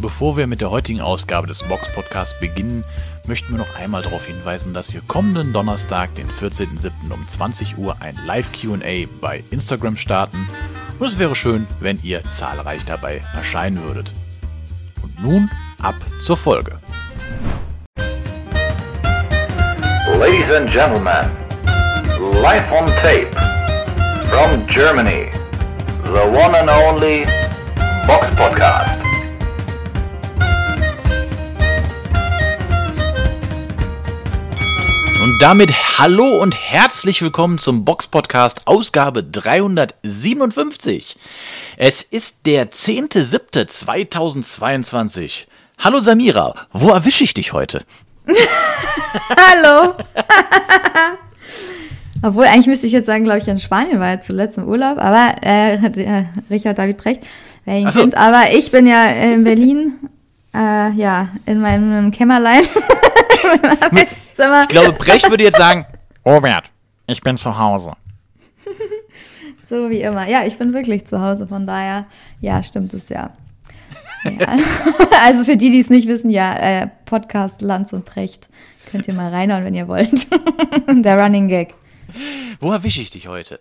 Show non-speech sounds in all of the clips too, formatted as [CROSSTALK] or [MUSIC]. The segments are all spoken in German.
Bevor wir mit der heutigen Ausgabe des Box Podcasts beginnen, möchten wir noch einmal darauf hinweisen, dass wir kommenden Donnerstag, den 14.07. um 20 Uhr ein Live QA bei Instagram starten und es wäre schön, wenn ihr zahlreich dabei erscheinen würdet. Und nun ab zur Folge. Ladies and gentlemen, live on tape from Germany, the one and only Box Podcast. Und damit hallo und herzlich willkommen zum Box Podcast Ausgabe 357. Es ist der 10.07.2022. Hallo Samira, wo erwische ich dich heute? [LAUGHS] Hallo. [LAUGHS] Obwohl, eigentlich müsste ich jetzt sagen, glaube ich, in Spanien war er zuletzt im Urlaub, aber äh, äh, Richard David Brecht, wer ihn so. kennt, aber ich bin ja in Berlin, äh, ja, in meinem Kämmerlein. [LAUGHS] [LAUGHS] Ich glaube, Brecht würde jetzt sagen, [LAUGHS] Robert, ich bin zu Hause. [LAUGHS] So wie immer. Ja, ich bin wirklich zu Hause, von daher, ja, stimmt es ja. ja. Also für die, die es nicht wissen, ja, äh, Podcast Lanz und Precht. Könnt ihr mal reinhauen, wenn ihr wollt. Der Running Gag. Wo erwische ich dich heute?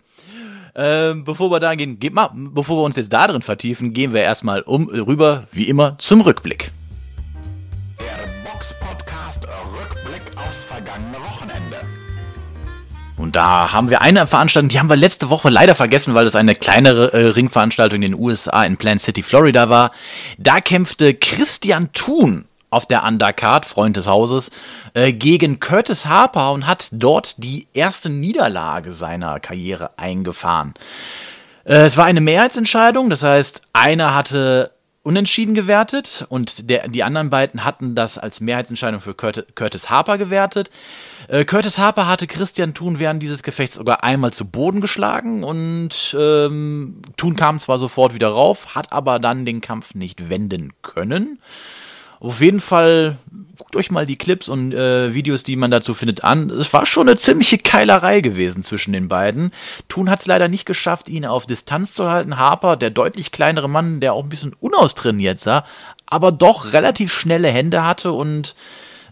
Ähm, bevor wir da gehen, geht mal, bevor wir uns jetzt da drin vertiefen, gehen wir erstmal um rüber, wie immer, zum Rückblick. Und da haben wir eine Veranstaltung, die haben wir letzte Woche leider vergessen, weil das eine kleinere äh, Ringveranstaltung in den USA in Plant City, Florida war. Da kämpfte Christian Thun auf der Undercard, Freund des Hauses, äh, gegen Curtis Harper und hat dort die erste Niederlage seiner Karriere eingefahren. Äh, es war eine Mehrheitsentscheidung, das heißt, einer hatte unentschieden gewertet und der, die anderen beiden hatten das als Mehrheitsentscheidung für Curtis, Harper gewertet. Äh, Curtis Harper hatte Christian Thun während dieses Gefechts sogar einmal zu Boden geschlagen und ähm, Thun kam zwar sofort wieder rauf, hat aber dann den Kampf nicht wenden können. Auf jeden Fall guckt euch mal die Clips und äh, Videos, die man dazu findet, an. Es war schon eine ziemliche Keilerei gewesen zwischen den beiden. Thun hat es leider nicht geschafft, ihn auf Distanz zu halten. Harper, der deutlich kleinere Mann, der auch ein bisschen unaustrainiert sah, aber doch relativ schnelle Hände hatte und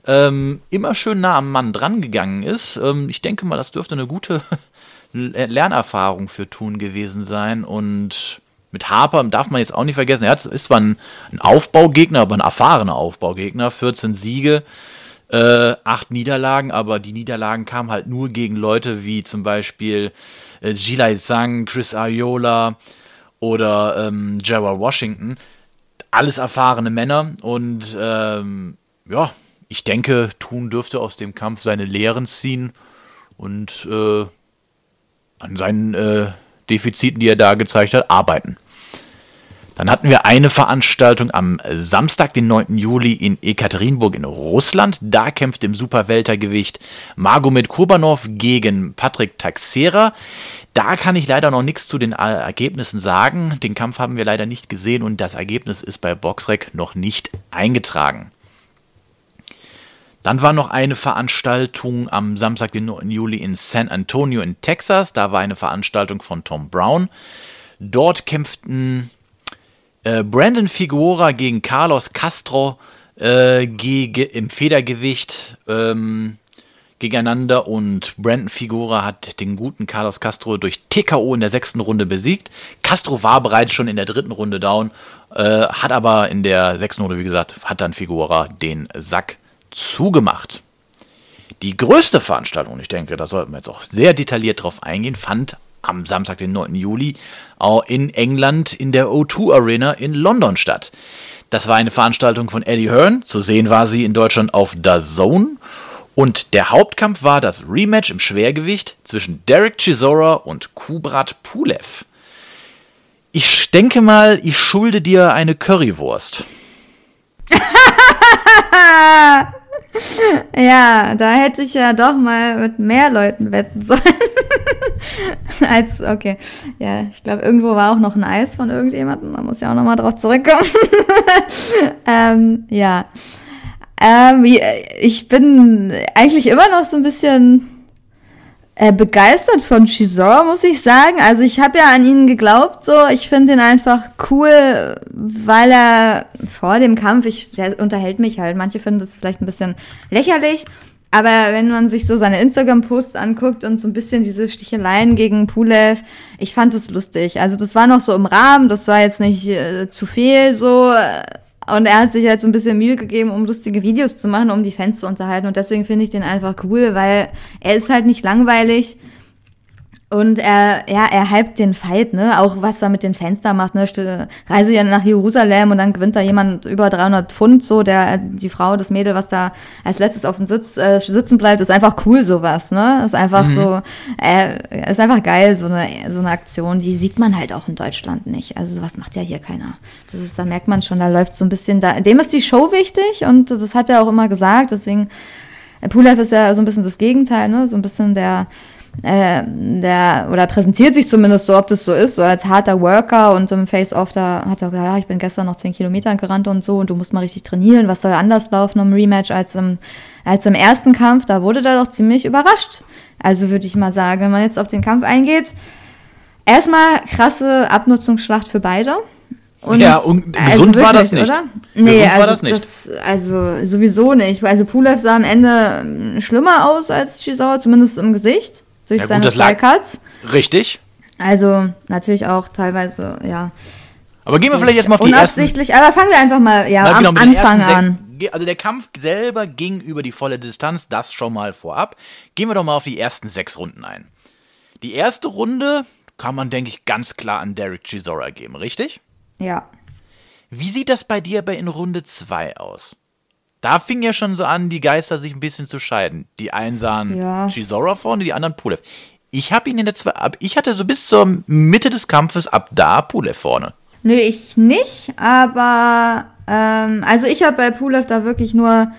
ähm, immer schön nah am Mann drangegangen ist. Ähm, ich denke mal, das dürfte eine gute [LAUGHS] Lernerfahrung für Thun gewesen sein und mit Harper darf man jetzt auch nicht vergessen, er hat- ist zwar ein, ein Aufbaugegner, aber ein erfahrener Aufbaugegner, 14 Siege, äh, 8 Niederlagen, aber die Niederlagen kamen halt nur gegen Leute wie zum Beispiel äh, Gilai Zhang, Chris Ariola oder ähm, Gerald Washington. Alles erfahrene Männer und ähm, ja, ich denke, Thun dürfte aus dem Kampf seine Lehren ziehen und äh, an seinen äh, Defiziten, die er da gezeigt hat, arbeiten. Dann hatten wir eine Veranstaltung am Samstag, den 9. Juli in Ekaterinburg in Russland. Da kämpft im Superweltergewicht Magomed Kurbanov gegen Patrick Taxera. Da kann ich leider noch nichts zu den äh, Ergebnissen sagen. Den Kampf haben wir leider nicht gesehen und das Ergebnis ist bei Boxrec noch nicht eingetragen. Dann war noch eine Veranstaltung am Samstag, den 9. Juli in San Antonio in Texas. Da war eine Veranstaltung von Tom Brown. Dort kämpften äh, Brandon Figueroa gegen Carlos Castro äh, gege, im Federgewicht ähm, gegeneinander und Brandon Figueroa hat den guten Carlos Castro durch TKO in der sechsten Runde besiegt. Castro war bereits schon in der dritten Runde down, äh, hat aber in der sechsten Runde, wie gesagt, hat dann Figueroa den Sack zugemacht. Die größte Veranstaltung, ich denke, da sollten wir jetzt auch sehr detailliert drauf eingehen, fand am Samstag, den 9. Juli, auch in England in der O2 Arena in London statt. Das war eine Veranstaltung von Eddie Hearn. Zu sehen war sie in Deutschland auf The Zone. Und der Hauptkampf war das Rematch im Schwergewicht zwischen Derek Chisora und Kubrat Pulev. Ich denke mal, ich schulde dir eine Currywurst. [LAUGHS] Ja, da hätte ich ja doch mal mit mehr Leuten wetten sollen. [LAUGHS] Als, okay. Ja, ich glaube, irgendwo war auch noch ein Eis von irgendjemandem. Man muss ja auch noch mal drauf zurückkommen. [LAUGHS] ähm, ja. Ähm, wie- ich bin eigentlich immer noch so ein bisschen äh, begeistert von Chisora, muss ich sagen. Also ich habe ja an ihn geglaubt, so. Ich finde ihn einfach cool, weil er vor dem Kampf, ich, der unterhält mich halt. Manche finden das vielleicht ein bisschen lächerlich. Aber wenn man sich so seine Instagram-Posts anguckt und so ein bisschen diese Sticheleien gegen Pulev, ich fand das lustig. Also das war noch so im Rahmen, das war jetzt nicht äh, zu viel so. Und er hat sich halt so ein bisschen Mühe gegeben, um lustige Videos zu machen, um die Fans zu unterhalten. Und deswegen finde ich den einfach cool, weil er ist halt nicht langweilig. Und er, ja, er hypt den Fight, ne? Auch was er mit den Fans da macht, ne? Reise ja nach Jerusalem und dann gewinnt da jemand über 300 Pfund, so der, die Frau, das Mädel, was da als letztes auf dem Sitz äh, sitzen bleibt, ist einfach cool, sowas, ne? Ist einfach mhm. so, äh, ist einfach geil, so eine, so eine Aktion, die sieht man halt auch in Deutschland nicht. Also sowas macht ja hier keiner. Das ist, da merkt man schon, da läuft so ein bisschen, da, dem ist die Show wichtig und das hat er auch immer gesagt, deswegen, Pulev ist ja so ein bisschen das Gegenteil, ne? So ein bisschen der, äh, der, oder präsentiert sich zumindest so, ob das so ist, so als harter Worker und im Face-Off, da hat er gesagt, ja, ich bin gestern noch 10 Kilometer gerannt und so und du musst mal richtig trainieren, was soll anders laufen im Rematch als im, als im ersten Kampf, da wurde er doch ziemlich überrascht. Also würde ich mal sagen, wenn man jetzt auf den Kampf eingeht, erstmal krasse Abnutzungsschlacht für beide. Und ja, und gesund also wirklich, war das nicht. Oder? Nee, gesund also, war das nicht. Das, also sowieso nicht. Also Pulev sah am Ende schlimmer aus als Chisau, zumindest im Gesicht durch ja, seine gut, zwei Cuts. Richtig. Also natürlich auch teilweise, ja. Aber gehen wir vielleicht erstmal auf die ersten. aber fangen wir einfach mal, ja, mal genau, am Anfang an. Also der Kampf selber ging über die volle Distanz, das schon mal vorab. Gehen wir doch mal auf die ersten sechs Runden ein. Die erste Runde kann man, denke ich, ganz klar an Derek Chisora geben, richtig? Ja. Wie sieht das bei dir bei in Runde 2 aus? Da fing ja schon so an, die Geister sich ein bisschen zu scheiden. Die einen sahen ja. Chisora vorne, die anderen Pulev. Ich habe ihn in der zwei, ich hatte so bis zur Mitte des Kampfes ab da Pulev vorne. Nö, ich nicht, aber ähm, also ich habe bei Pulev da wirklich nur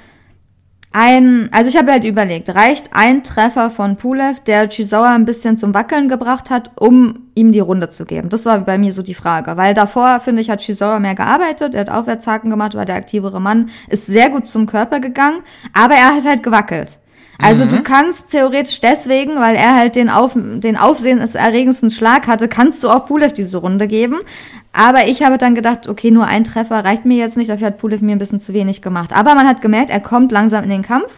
ein, also ich habe halt überlegt, reicht ein Treffer von Pulev, der Chisawa ein bisschen zum Wackeln gebracht hat, um ihm die Runde zu geben? Das war bei mir so die Frage, weil davor, finde ich, hat Chisawa mehr gearbeitet, er hat Aufwärtshaken gemacht, war der aktivere Mann, ist sehr gut zum Körper gegangen, aber er hat halt gewackelt. Also mhm. du kannst theoretisch deswegen, weil er halt den, Auf, den aufsehenserregendsten Schlag hatte, kannst du auch Pulev diese Runde geben. Aber ich habe dann gedacht, okay, nur ein Treffer reicht mir jetzt nicht, dafür hat Pulev mir ein bisschen zu wenig gemacht. Aber man hat gemerkt, er kommt langsam in den Kampf.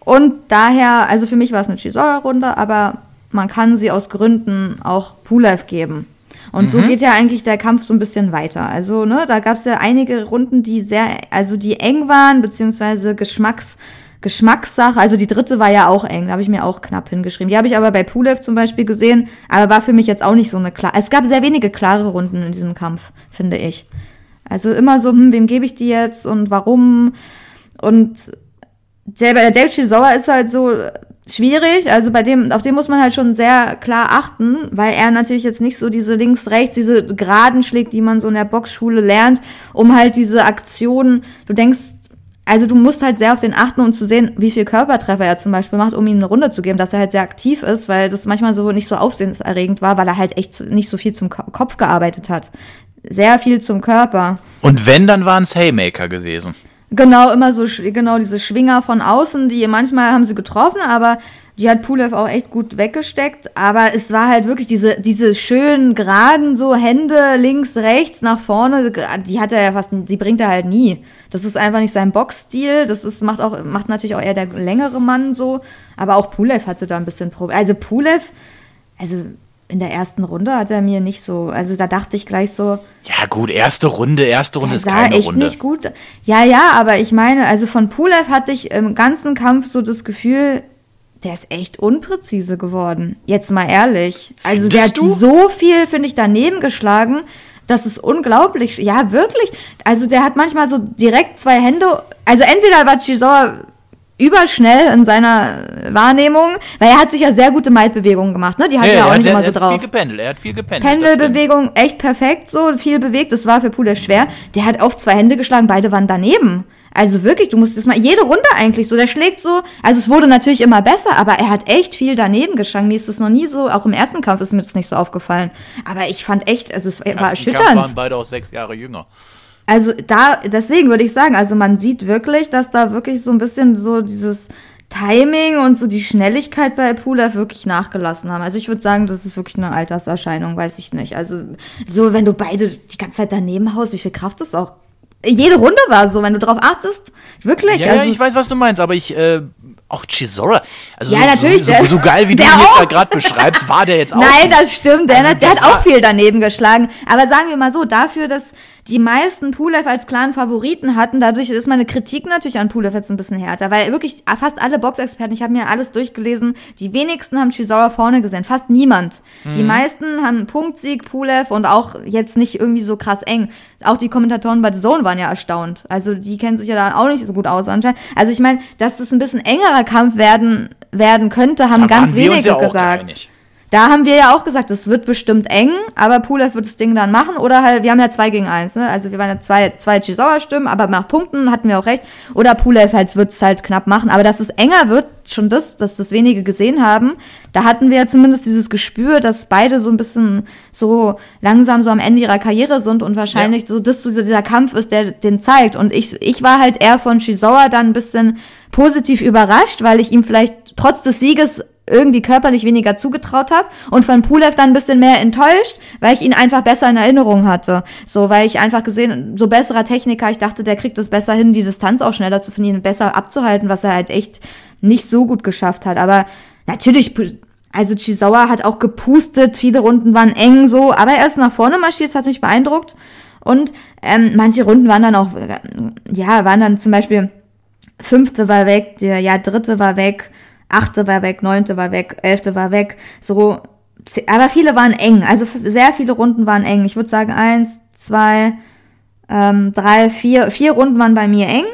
Und daher, also für mich war es eine Chisora-Runde, aber man kann sie aus Gründen auch Pulev geben. Und mhm. so geht ja eigentlich der Kampf so ein bisschen weiter. Also, ne, da gab es ja einige Runden, die sehr, also die eng waren, beziehungsweise Geschmacks, Geschmackssache. Also die dritte war ja auch eng, da habe ich mir auch knapp hingeschrieben. Die habe ich aber bei Pulev zum Beispiel gesehen, aber war für mich jetzt auch nicht so eine klare. Es gab sehr wenige klare Runden in diesem Kampf, finde ich. Also immer so, hm, wem gebe ich die jetzt und warum? Und der, der Dave Chisauer ist halt so schwierig. Also bei dem, auf den muss man halt schon sehr klar achten, weil er natürlich jetzt nicht so diese links-rechts, diese Geraden schlägt, die man so in der Boxschule lernt, um halt diese Aktionen, du denkst, also du musst halt sehr auf den achten, um zu sehen, wie viel Körpertreffer er zum Beispiel macht, um ihm eine Runde zu geben, dass er halt sehr aktiv ist, weil das manchmal so nicht so aufsehenserregend war, weil er halt echt nicht so viel zum Kopf gearbeitet hat. Sehr viel zum Körper. Und wenn, dann waren es Haymaker gewesen. Genau, immer so, genau diese Schwinger von außen, die manchmal haben sie getroffen, aber die hat Pulev auch echt gut weggesteckt, aber es war halt wirklich diese, diese schönen, geraden, so Hände links, rechts, nach vorne, die hat er ja fast, die bringt er halt nie. Das ist einfach nicht sein Boxstil, das ist, macht auch, macht natürlich auch eher der längere Mann so, aber auch Pulev hatte da ein bisschen Probleme. Also Pulev, also in der ersten Runde hat er mir nicht so, also da dachte ich gleich so. Ja gut, erste Runde, erste Runde ist keine echt Runde. nicht gut. Ja, ja, aber ich meine, also von Pulev hatte ich im ganzen Kampf so das Gefühl, der ist echt unpräzise geworden. Jetzt mal ehrlich. Also der hat du? so viel, finde ich, daneben geschlagen. Das ist unglaublich. Ja, wirklich. Also der hat manchmal so direkt zwei Hände. Also entweder war Chisor überschnell in seiner Wahrnehmung, weil er hat sich ja sehr gute Maidbewegungen gemacht, ne? Die hat ja, ja auch nicht immer so drauf. Er hat viel gependelt, er hat viel gependelt. Pendelbewegung echt perfekt, so viel bewegt. Das war für Pulev schwer. Der hat auf zwei Hände geschlagen, beide waren daneben. Also wirklich, du musst es mal, jede Runde eigentlich so, der schlägt so, also es wurde natürlich immer besser, aber er hat echt viel daneben geschlagen. Mir ist das noch nie so, auch im ersten Kampf ist mir das nicht so aufgefallen. Aber ich fand echt, also es Im war erschütternd. Kampf waren beide auch sechs Jahre jünger. Also da, deswegen würde ich sagen, also man sieht wirklich, dass da wirklich so ein bisschen so dieses, Timing und so die Schnelligkeit bei Pulev wirklich nachgelassen haben. Also ich würde sagen, das ist wirklich eine Alterserscheinung, weiß ich nicht. Also so, wenn du beide die ganze Zeit daneben haust, wie viel Kraft das auch jede Runde war so, wenn du drauf achtest. Wirklich. Ja, also, ja, ich weiß, was du meinst, aber ich, äh, auch Chisora, also Ja, so, natürlich, so, der- so, so geil, wie du der ihn jetzt da gerade beschreibst, war der jetzt [LAUGHS] auch. Nein, das stimmt. Der, Also, hat, der das hat auch viel daneben geschlagen. Aber sagen wir mal so, dafür, dass die meisten Pulev als klaren Favoriten hatten, dadurch ist meine Kritik natürlich an Pulev jetzt ein bisschen härter. Weil wirklich fast alle Boxexperten, ich habe mir alles durchgelesen, die wenigsten haben Chisora vorne gesehen. Fast niemand. Mhm. Die meisten haben Punktsieg, Pulev und auch jetzt nicht irgendwie so krass eng. Auch die Kommentatoren bei The Zone waren ja erstaunt. Also die kennen sich ja da auch nicht so gut aus anscheinend. Also ich meine, dass es ein bisschen engerer Kampf werden, werden könnte, haben Da ganz wenige ja gesagt. einig. Da haben wir ja auch gesagt, es wird bestimmt eng, aber Pulev wird das Ding dann machen. Oder halt, wir haben ja zwei gegen eins, ne? Also wir waren ja zwei, zwei Chisauer-Stimmen, aber nach Punkten hatten wir auch recht. Oder Pulev halt wird es halt knapp machen. Aber dass es enger wird, schon das, dass das wenige gesehen haben, da hatten wir ja zumindest dieses Gespür, dass beide so ein bisschen so langsam so am Ende ihrer Karriere sind und wahrscheinlich so das so dieser Kampf ist, der den zeigt. Und ich, ich war halt eher von Chisauer dann ein bisschen positiv überrascht, weil ich ihm vielleicht trotz des Sieges irgendwie körperlich weniger zugetraut habe und von Pulev dann ein bisschen mehr enttäuscht, weil ich ihn einfach besser in Erinnerung hatte. So, weil ich einfach gesehen, so besserer Techniker, ich dachte, der kriegt es besser hin, die Distanz auch schneller zu finden, besser abzuhalten, was er halt echt nicht so gut geschafft hat. Aber natürlich, also Chisawa hat auch gepustet, viele Runden waren eng so, aber er ist nach vorne marschiert, das hat mich beeindruckt. Und ähm, manche Runden waren dann auch, äh, ja, waren dann zum Beispiel fünfte war weg, der ja dritte war weg, achte war weg, neunte war weg, elfte war weg. So, aber viele waren eng. Also sehr viele Runden waren eng. Ich würde sagen eins, zwei, ähm, drei, vier, vier Runden waren bei mir eng.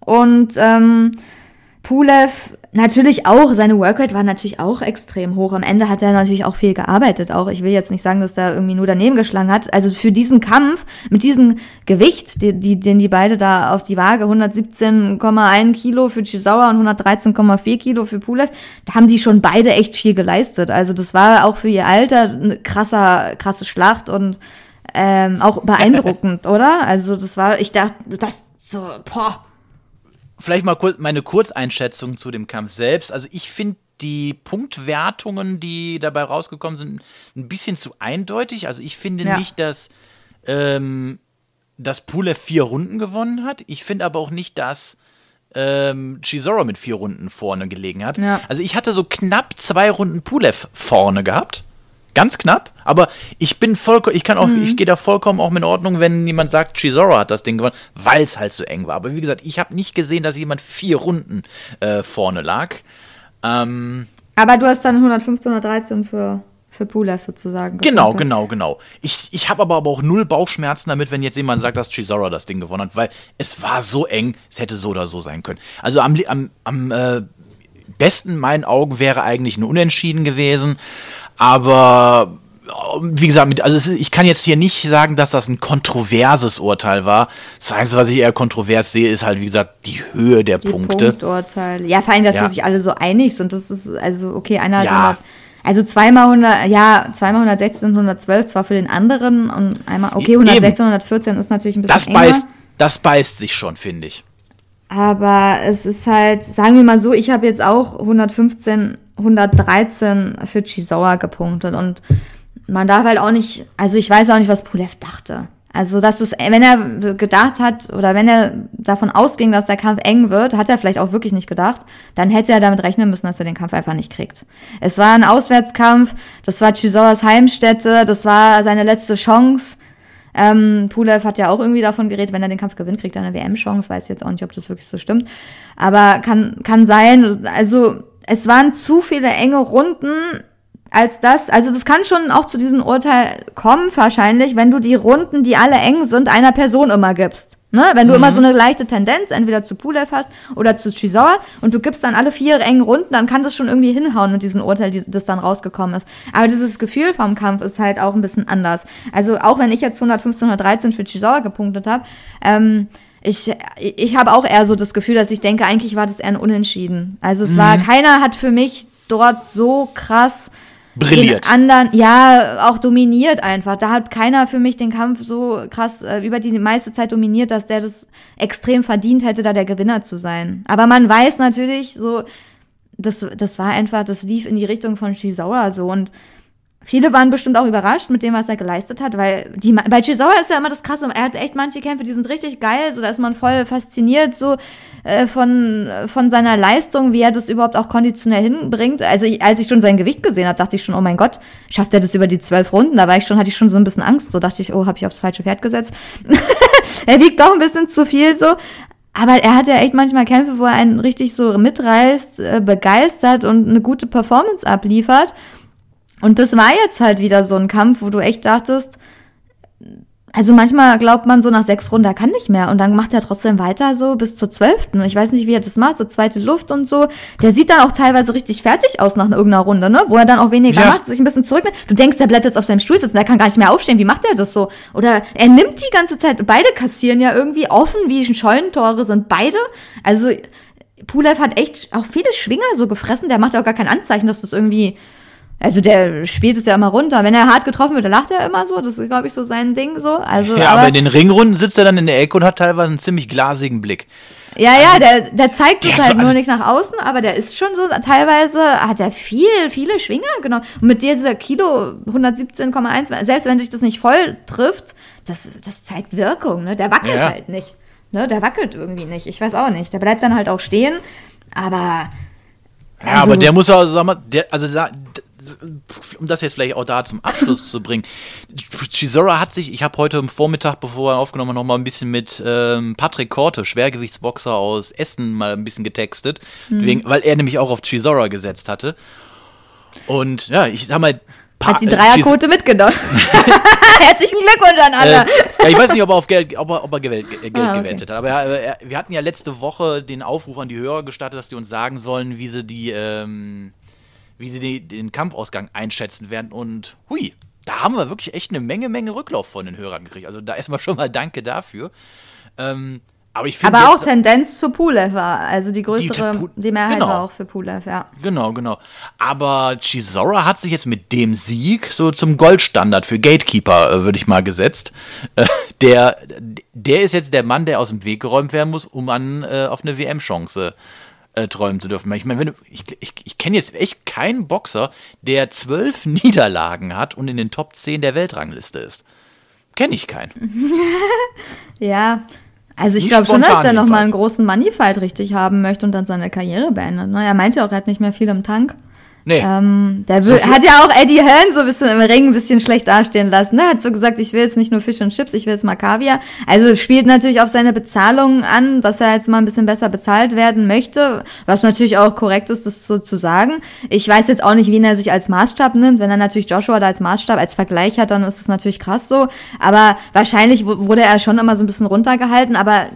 Und ähm, Pulev natürlich auch, seine Workrate war natürlich auch extrem hoch. Am Ende hat er natürlich auch viel gearbeitet. Auch ich will jetzt nicht sagen, dass er irgendwie nur daneben geschlagen hat. Also für diesen Kampf mit diesem Gewicht, die, die, den die beide da auf die Waage, 117,1 Kilo für Chisawa und 113,4 Kilo für Pulev, da haben die schon beide echt viel geleistet. Also das war auch für ihr Alter eine krasser, krasse Schlacht und ähm, auch beeindruckend, [LAUGHS] oder? Also das war, ich dachte, das so, boah. Vielleicht mal kurz meine Kurzeinschätzung zu dem Kampf selbst. Also ich finde die Punktwertungen, die dabei rausgekommen sind, ein bisschen zu eindeutig. Also ich finde Ja. nicht, dass, ähm, dass Pulev vier Runden gewonnen hat. Ich finde aber auch nicht, dass ähm, Chisora mit vier Runden vorne gelegen hat. Ja. Also ich hatte so knapp zwei Runden Pulev vorne gehabt. Ganz knapp, aber ich bin vollkommen, ich kann auch, ich gehe da vollkommen auch mit in Ordnung, wenn jemand sagt, Chisora hat das Ding gewonnen, weil es halt so eng war. Aber wie gesagt, ich habe nicht gesehen, dass jemand vier Runden äh, vorne lag. Ähm, Aber du hast dann 115, 113 für, für Pulev sozusagen. genau, gefunden. genau, genau. Ich, ich habe aber, aber auch null Bauchschmerzen damit, wenn jetzt jemand sagt, dass Chisora das Ding gewonnen hat, weil es war so eng, es hätte so oder so sein können. Also am, am, am äh, besten in meinen Augen wäre eigentlich ein Unentschieden gewesen, aber äh, wie gesagt, mit, also ich kann jetzt hier nicht sagen, dass das ein kontroverses Urteil war. Das Einzige, was ich eher kontrovers sehe, ist halt, wie gesagt, die Höhe der Die Punkte. Punkturteile. Ja, vor allem, dass Ja. sie sich alle so einig sind. Das ist, also, okay, einer hat Ja. 100, also zweimal 100, ja, zweimal 116 und 112 zwar für den anderen und einmal, okay, Eben. 116 und 114 ist natürlich ein bisschen Das enger. beißt, das beißt sich schon, finde ich. Aber es ist halt, sagen wir mal so, ich habe jetzt auch 115, 113 für Chisawa gepunktet und man darf halt auch nicht, also ich weiß auch nicht, was Pulev dachte. Also, dass es, wenn er gedacht hat oder wenn er davon ausging, dass der Kampf eng wird, hat er vielleicht auch wirklich nicht gedacht, dann hätte er damit rechnen müssen, dass er den Kampf einfach nicht kriegt. Es war ein Auswärtskampf, das war Chisawas Heimstätte, das war seine letzte Chance. Ähm, Pulev hat ja auch irgendwie davon geredet, wenn er den Kampf gewinnt, kriegt er eine WM-Chance. Weiß jetzt auch nicht, ob das wirklich so stimmt. Aber kann, kann sein. Also, es waren zu viele enge Runden als das. Also, das kann schon auch zu diesem Urteil kommen, wahrscheinlich, wenn du die Runden, die alle eng sind, einer Person immer gibst. Ne? Wenn du immer so eine leichte Tendenz entweder zu Pulev hast oder zu Chisawa und du gibst dann alle vier engen Runden, dann kann das schon irgendwie hinhauen mit diesem Urteil, die, das dann rausgekommen ist. Aber dieses Gefühl vom Kampf ist halt auch ein bisschen anders. Also auch wenn ich jetzt 115, 113 für Chisawa gepunktet habe, ähm, ich, ich habe auch eher so das Gefühl, dass ich denke, eigentlich war das eher ein Unentschieden. Also es war, keiner hat für mich dort so krass Brilliert. den anderen, ja, auch dominiert einfach. Da hat keiner für mich den Kampf so krass äh, über die meiste Zeit dominiert, dass der das extrem verdient hätte, da der Gewinner zu sein. Aber man weiß natürlich so, das, das war einfach, das lief in die Richtung von Shizawa so und Viele waren bestimmt auch überrascht mit dem, was er geleistet hat, weil die, bei Chisawa ist ja immer das Krasse, er hat echt manche Kämpfe, die sind richtig geil, so da ist man voll fasziniert so äh, von, von seiner Leistung, wie er das überhaupt auch konditionell hinbringt. Also ich, als ich schon sein Gewicht gesehen habe, dachte ich schon, oh mein Gott, schafft er das über die zwölf Runden? Da war ich schon, hatte ich schon so ein bisschen Angst, so dachte ich, oh, habe ich aufs falsche Pferd gesetzt. [LAUGHS] er wiegt doch ein bisschen zu viel so, aber er hat ja echt manchmal Kämpfe, wo er einen richtig so mitreißt, äh, begeistert und eine gute Performance abliefert. Und das war jetzt halt wieder so ein Kampf, wo du echt dachtest, also manchmal glaubt man so nach sechs Runden, er kann nicht mehr. Und dann macht er trotzdem weiter so bis zur zwölften. Ich weiß nicht, wie er das macht, so zweite Luft und so. Der sieht dann auch teilweise richtig fertig aus nach irgendeiner Runde, ne? Wo er dann auch weniger ja. macht, sich ein bisschen zurücknimmt. Du denkst, der bleibt jetzt auf seinem Stuhl sitzen, der kann gar nicht mehr aufstehen. Wie macht er das so? Oder er nimmt die ganze Zeit, beide kassieren ja irgendwie offen, wie Scheunentore sind beide. Also Pulev hat echt auch viele Schwinger so gefressen. Der macht ja auch gar kein Anzeichen, dass das irgendwie also der spielt es ja immer runter. Wenn er hart getroffen wird, dann lacht er immer so. Das ist, glaube ich, so sein Ding so. Also, ja, aber, aber, in den Ringrunden sitzt er dann in der Ecke und hat teilweise einen ziemlich glasigen Blick. Ja, also, ja, der, der zeigt es halt so, also, nur nicht nach außen, aber der ist schon so, teilweise hat er viel, viele Schwinger genommen. Und mit dieser Kilo 117,1, selbst wenn sich das nicht voll trifft, das, das zeigt Wirkung, ne? Der wackelt ja. halt nicht. Ne? Der wackelt irgendwie nicht. Ich weiß auch nicht. Der bleibt dann halt auch stehen, aber. Ja, also, aber der muss auch, sag mal, der, also um das jetzt vielleicht auch da zum Abschluss zu bringen, Chisora hat sich, ich habe heute am Vormittag, bevor er aufgenommen hat, noch mal ein bisschen mit ähm, Patrick Korte, Schwergewichtsboxer aus Essen, mal ein bisschen getextet, mhm. wegen, weil er nämlich auch auf Chisora gesetzt hatte. Und ja, ich sag mal, Pa hat die Dreierquote mitgenommen. [LAUGHS] [LAUGHS] Herzlichen Glückwunsch an alle. Äh, ja, ich weiß nicht, ob er auf Geld, ob er, ob er gewählt, Geld ah, okay. gewettet hat. Aber er, wir hatten ja letzte Woche den Aufruf an die Hörer gestartet, dass die uns sagen sollen, wie sie die ähm, wie sie die, den Kampfausgang einschätzen werden. Und hui, da haben wir wirklich echt eine Menge, Menge Rücklauf von den Hörern gekriegt. Also da erstmal [LAUGHS] schon mal Danke dafür. Ähm, aber ich finde. Aber auch Tendenz zu Pulev war. Also die größere, die, die Mehrheit genau. war auch für Pulev, ja. Genau, genau. Aber Chisora hat sich jetzt mit dem Sieg so zum Goldstandard für Gatekeeper, äh, würde ich mal, gesetzt. Äh, der, der ist jetzt der Mann, der aus dem Weg geräumt werden muss, um an, äh, auf eine WM-Chance äh, träumen zu dürfen. Ich meine, wenn du, ich, ich, ich kenne jetzt echt keinen Boxer, der zwölf [LAUGHS] Niederlagen hat und in den Top 10 der Weltrangliste ist. Kenne ich keinen. [LAUGHS] ja, also ich glaube schon, dass er nochmal einen großen Moneyfight richtig haben möchte und dann seine Karriere beendet. Ne? Er meinte auch, er hat nicht mehr viel im Tank. Nee. Ähm, der so hat ja auch Eddie Hearn so ein bisschen im Ring ein bisschen schlecht dastehen lassen. Er hat so gesagt, ich will jetzt nicht nur Fisch und Chips, ich will jetzt mal Kaviar. Also spielt natürlich auf seine Bezahlung an, dass er jetzt mal ein bisschen besser bezahlt werden möchte, was natürlich auch korrekt ist, das so zu sagen. Ich weiß jetzt auch nicht, wen er sich als Maßstab nimmt. Wenn er natürlich Joshua da als Maßstab, als Vergleich hat, dann ist es natürlich krass so. Aber wahrscheinlich wurde er schon immer so ein bisschen runtergehalten. Aber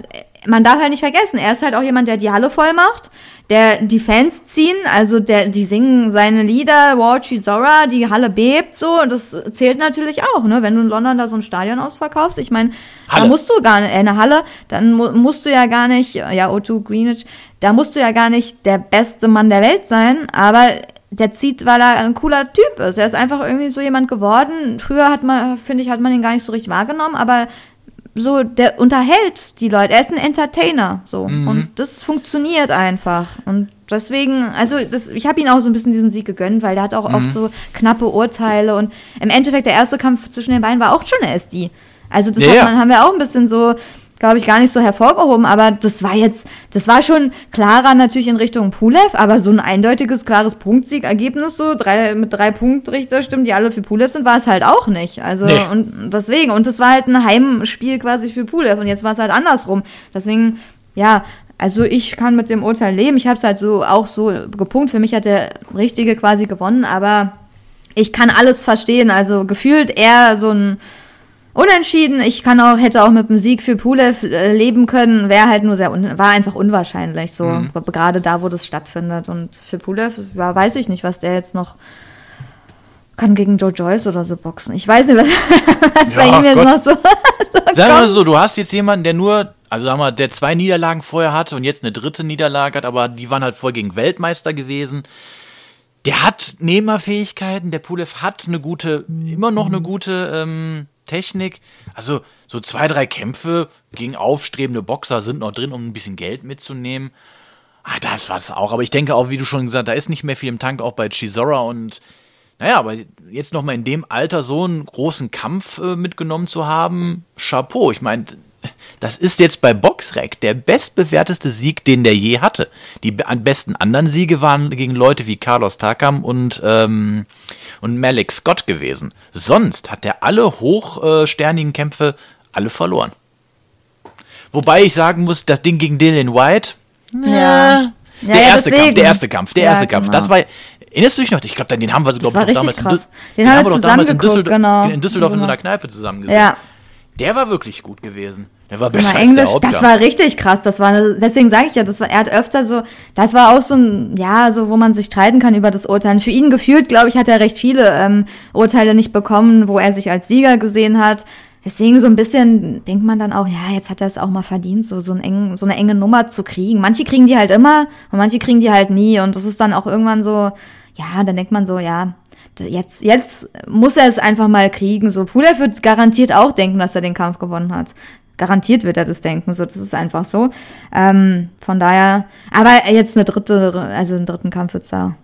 man darf halt nicht vergessen, er ist halt auch jemand, der die Halle voll macht der die Fans ziehen, also der, die singen seine Lieder, Warchi Zora, die Halle bebt so, und das zählt natürlich auch, ne? Wenn du in London da so ein Stadion ausverkaufst, ich meine, da musst du gar nicht, äh, eine Halle, dann mu musst du ja gar nicht, ja, O2 Greenwich, da musst du ja gar nicht der beste Mann der Welt sein, aber der zieht, weil er ein cooler Typ ist. Er ist einfach irgendwie so jemand geworden. Früher hat man, finde ich, hat man ihn gar nicht so richtig wahrgenommen, aber so, der unterhält die Leute. Er ist ein Entertainer, so. Mhm. Und das funktioniert einfach. Und deswegen, also das, ich habe ihn auch so ein bisschen diesen Sieg gegönnt, weil der hat auch mhm. oft so knappe Urteile. Und im Endeffekt, der erste Kampf zwischen den beiden war auch schon eine SD. Also das ja, man, haben wir auch ein bisschen so glaube ich, gar nicht so hervorgehoben, aber das war jetzt, das war schon klarer natürlich in Richtung Pulev, aber so ein eindeutiges, klares Punktsiegergebnis, so drei, mit drei Punktrichterstimmen, die alle für Pulev sind, war es halt auch nicht. Also, nee. und deswegen, und das war halt ein Heimspiel quasi für Pulev und jetzt war es halt andersrum. Deswegen, ja, also ich kann mit dem Urteil leben. Ich habe es halt so auch so gepunkt. Für mich hat der Richtige quasi gewonnen, aber ich kann alles verstehen. Also gefühlt eher so ein Unentschieden. Ich kann auch, hätte auch mit dem Sieg für Pulev äh, leben können, wäre halt nur sehr, war einfach unwahrscheinlich, so, mhm. gerade da, wo das stattfindet. Und für Pulev, ja, weiß ich nicht, was der jetzt noch kann gegen Joe Joyce oder so boxen. Ich weiß nicht, [LAUGHS] was, was ja, bei ihm jetzt Gott. noch so. [LAUGHS] so Sag mal so, du hast jetzt jemanden, der nur, also sag mal, der zwei Niederlagen vorher hatte und jetzt eine dritte Niederlage hat, aber die waren halt vorher gegen Weltmeister gewesen. Der hat Nehmerfähigkeiten, der Pulev hat eine gute, immer noch eine gute ähm, Technik. Also so zwei, drei Kämpfe gegen aufstrebende Boxer sind noch drin, um ein bisschen Geld mitzunehmen. Ah, das war's auch. Aber ich denke auch, wie du schon gesagt hast, da ist nicht mehr viel im Tank, auch bei Chisora und naja, aber jetzt nochmal in dem Alter so einen großen Kampf äh, mitgenommen zu haben, Chapeau. Ich meine, das ist jetzt bei Boxrec der bestbewerteste Sieg, den der je hatte. Die besten anderen Siege waren gegen Leute wie Carlos Takam und, ähm, und Malik Scott gewesen. Sonst hat er alle hochsternigen Kämpfe alle verloren. Wobei ich sagen muss, das Ding gegen Dylan White, Ja. der Ja, erste Kampf, deswegen. der erste Kampf, der Ja, erste Kampf. genau. Das war, erinnerst du dich noch? Ich glaube, den haben wir, glaube ich, doch damals, in, krass. Dü- Den den haben haben wir wir doch damals in Düsseldorf, genau. in Düsseldorf in so Genau. einer Kneipe zusammen gesehen. Ja. Der war wirklich gut gewesen. Der war Das besser war als der Englisch, Hauptkampf. das war richtig krass. Das war, deswegen sage ich ja, das war, er hat öfter so, das war auch so ein, ja, so, wo man sich streiten kann über das Urteilen. Für ihn gefühlt, glaube ich, hat er recht viele ähm, Urteile nicht bekommen, wo er sich als Sieger gesehen hat. Deswegen so ein bisschen denkt man dann auch, ja, jetzt hat er es auch mal verdient, so, so, ein eng, so eine enge Nummer zu kriegen. Manche kriegen die halt immer und manche kriegen die halt nie. Und das ist dann auch irgendwann so, ja, dann denkt man so, ja, jetzt, jetzt muss er es einfach mal kriegen. So, Pulev wird garantiert auch denken, dass er den Kampf gewonnen hat. Garantiert wird er das denken, so, das ist einfach so. Ähm, von daher, aber jetzt eine dritte, also einen dritten Kampf wird es da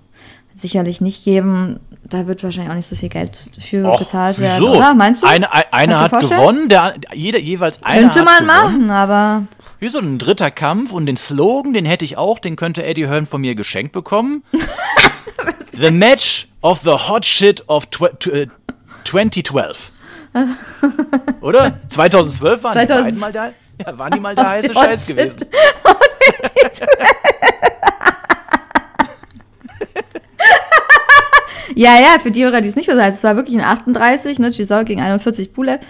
sicherlich nicht geben. Da wird wahrscheinlich auch nicht so viel Geld für Och, bezahlt werden, wieso? oder? Meinst du? Eine, eine, hat vorstellen? gewonnen, der, jeder, jeweils einer Könnte man gewonnen. machen, aber Wie so ein dritter Kampf und den Slogan, den hätte ich auch, den könnte Eddie Hearn von mir geschenkt bekommen. [LAUGHS] the Match of the Hot Shit of tw tw- äh, 2012. [LAUGHS] Oder? 2012 waren die 2000 beiden mal da. Ja, waren die mal der [LAUGHS] heiße Scheiß Shit. gewesen. [LAUGHS] Ja, ja, für die Hörer, die es nicht wissen, also es war wirklich ein 38, ne, Chisau gegen 41 Pulev.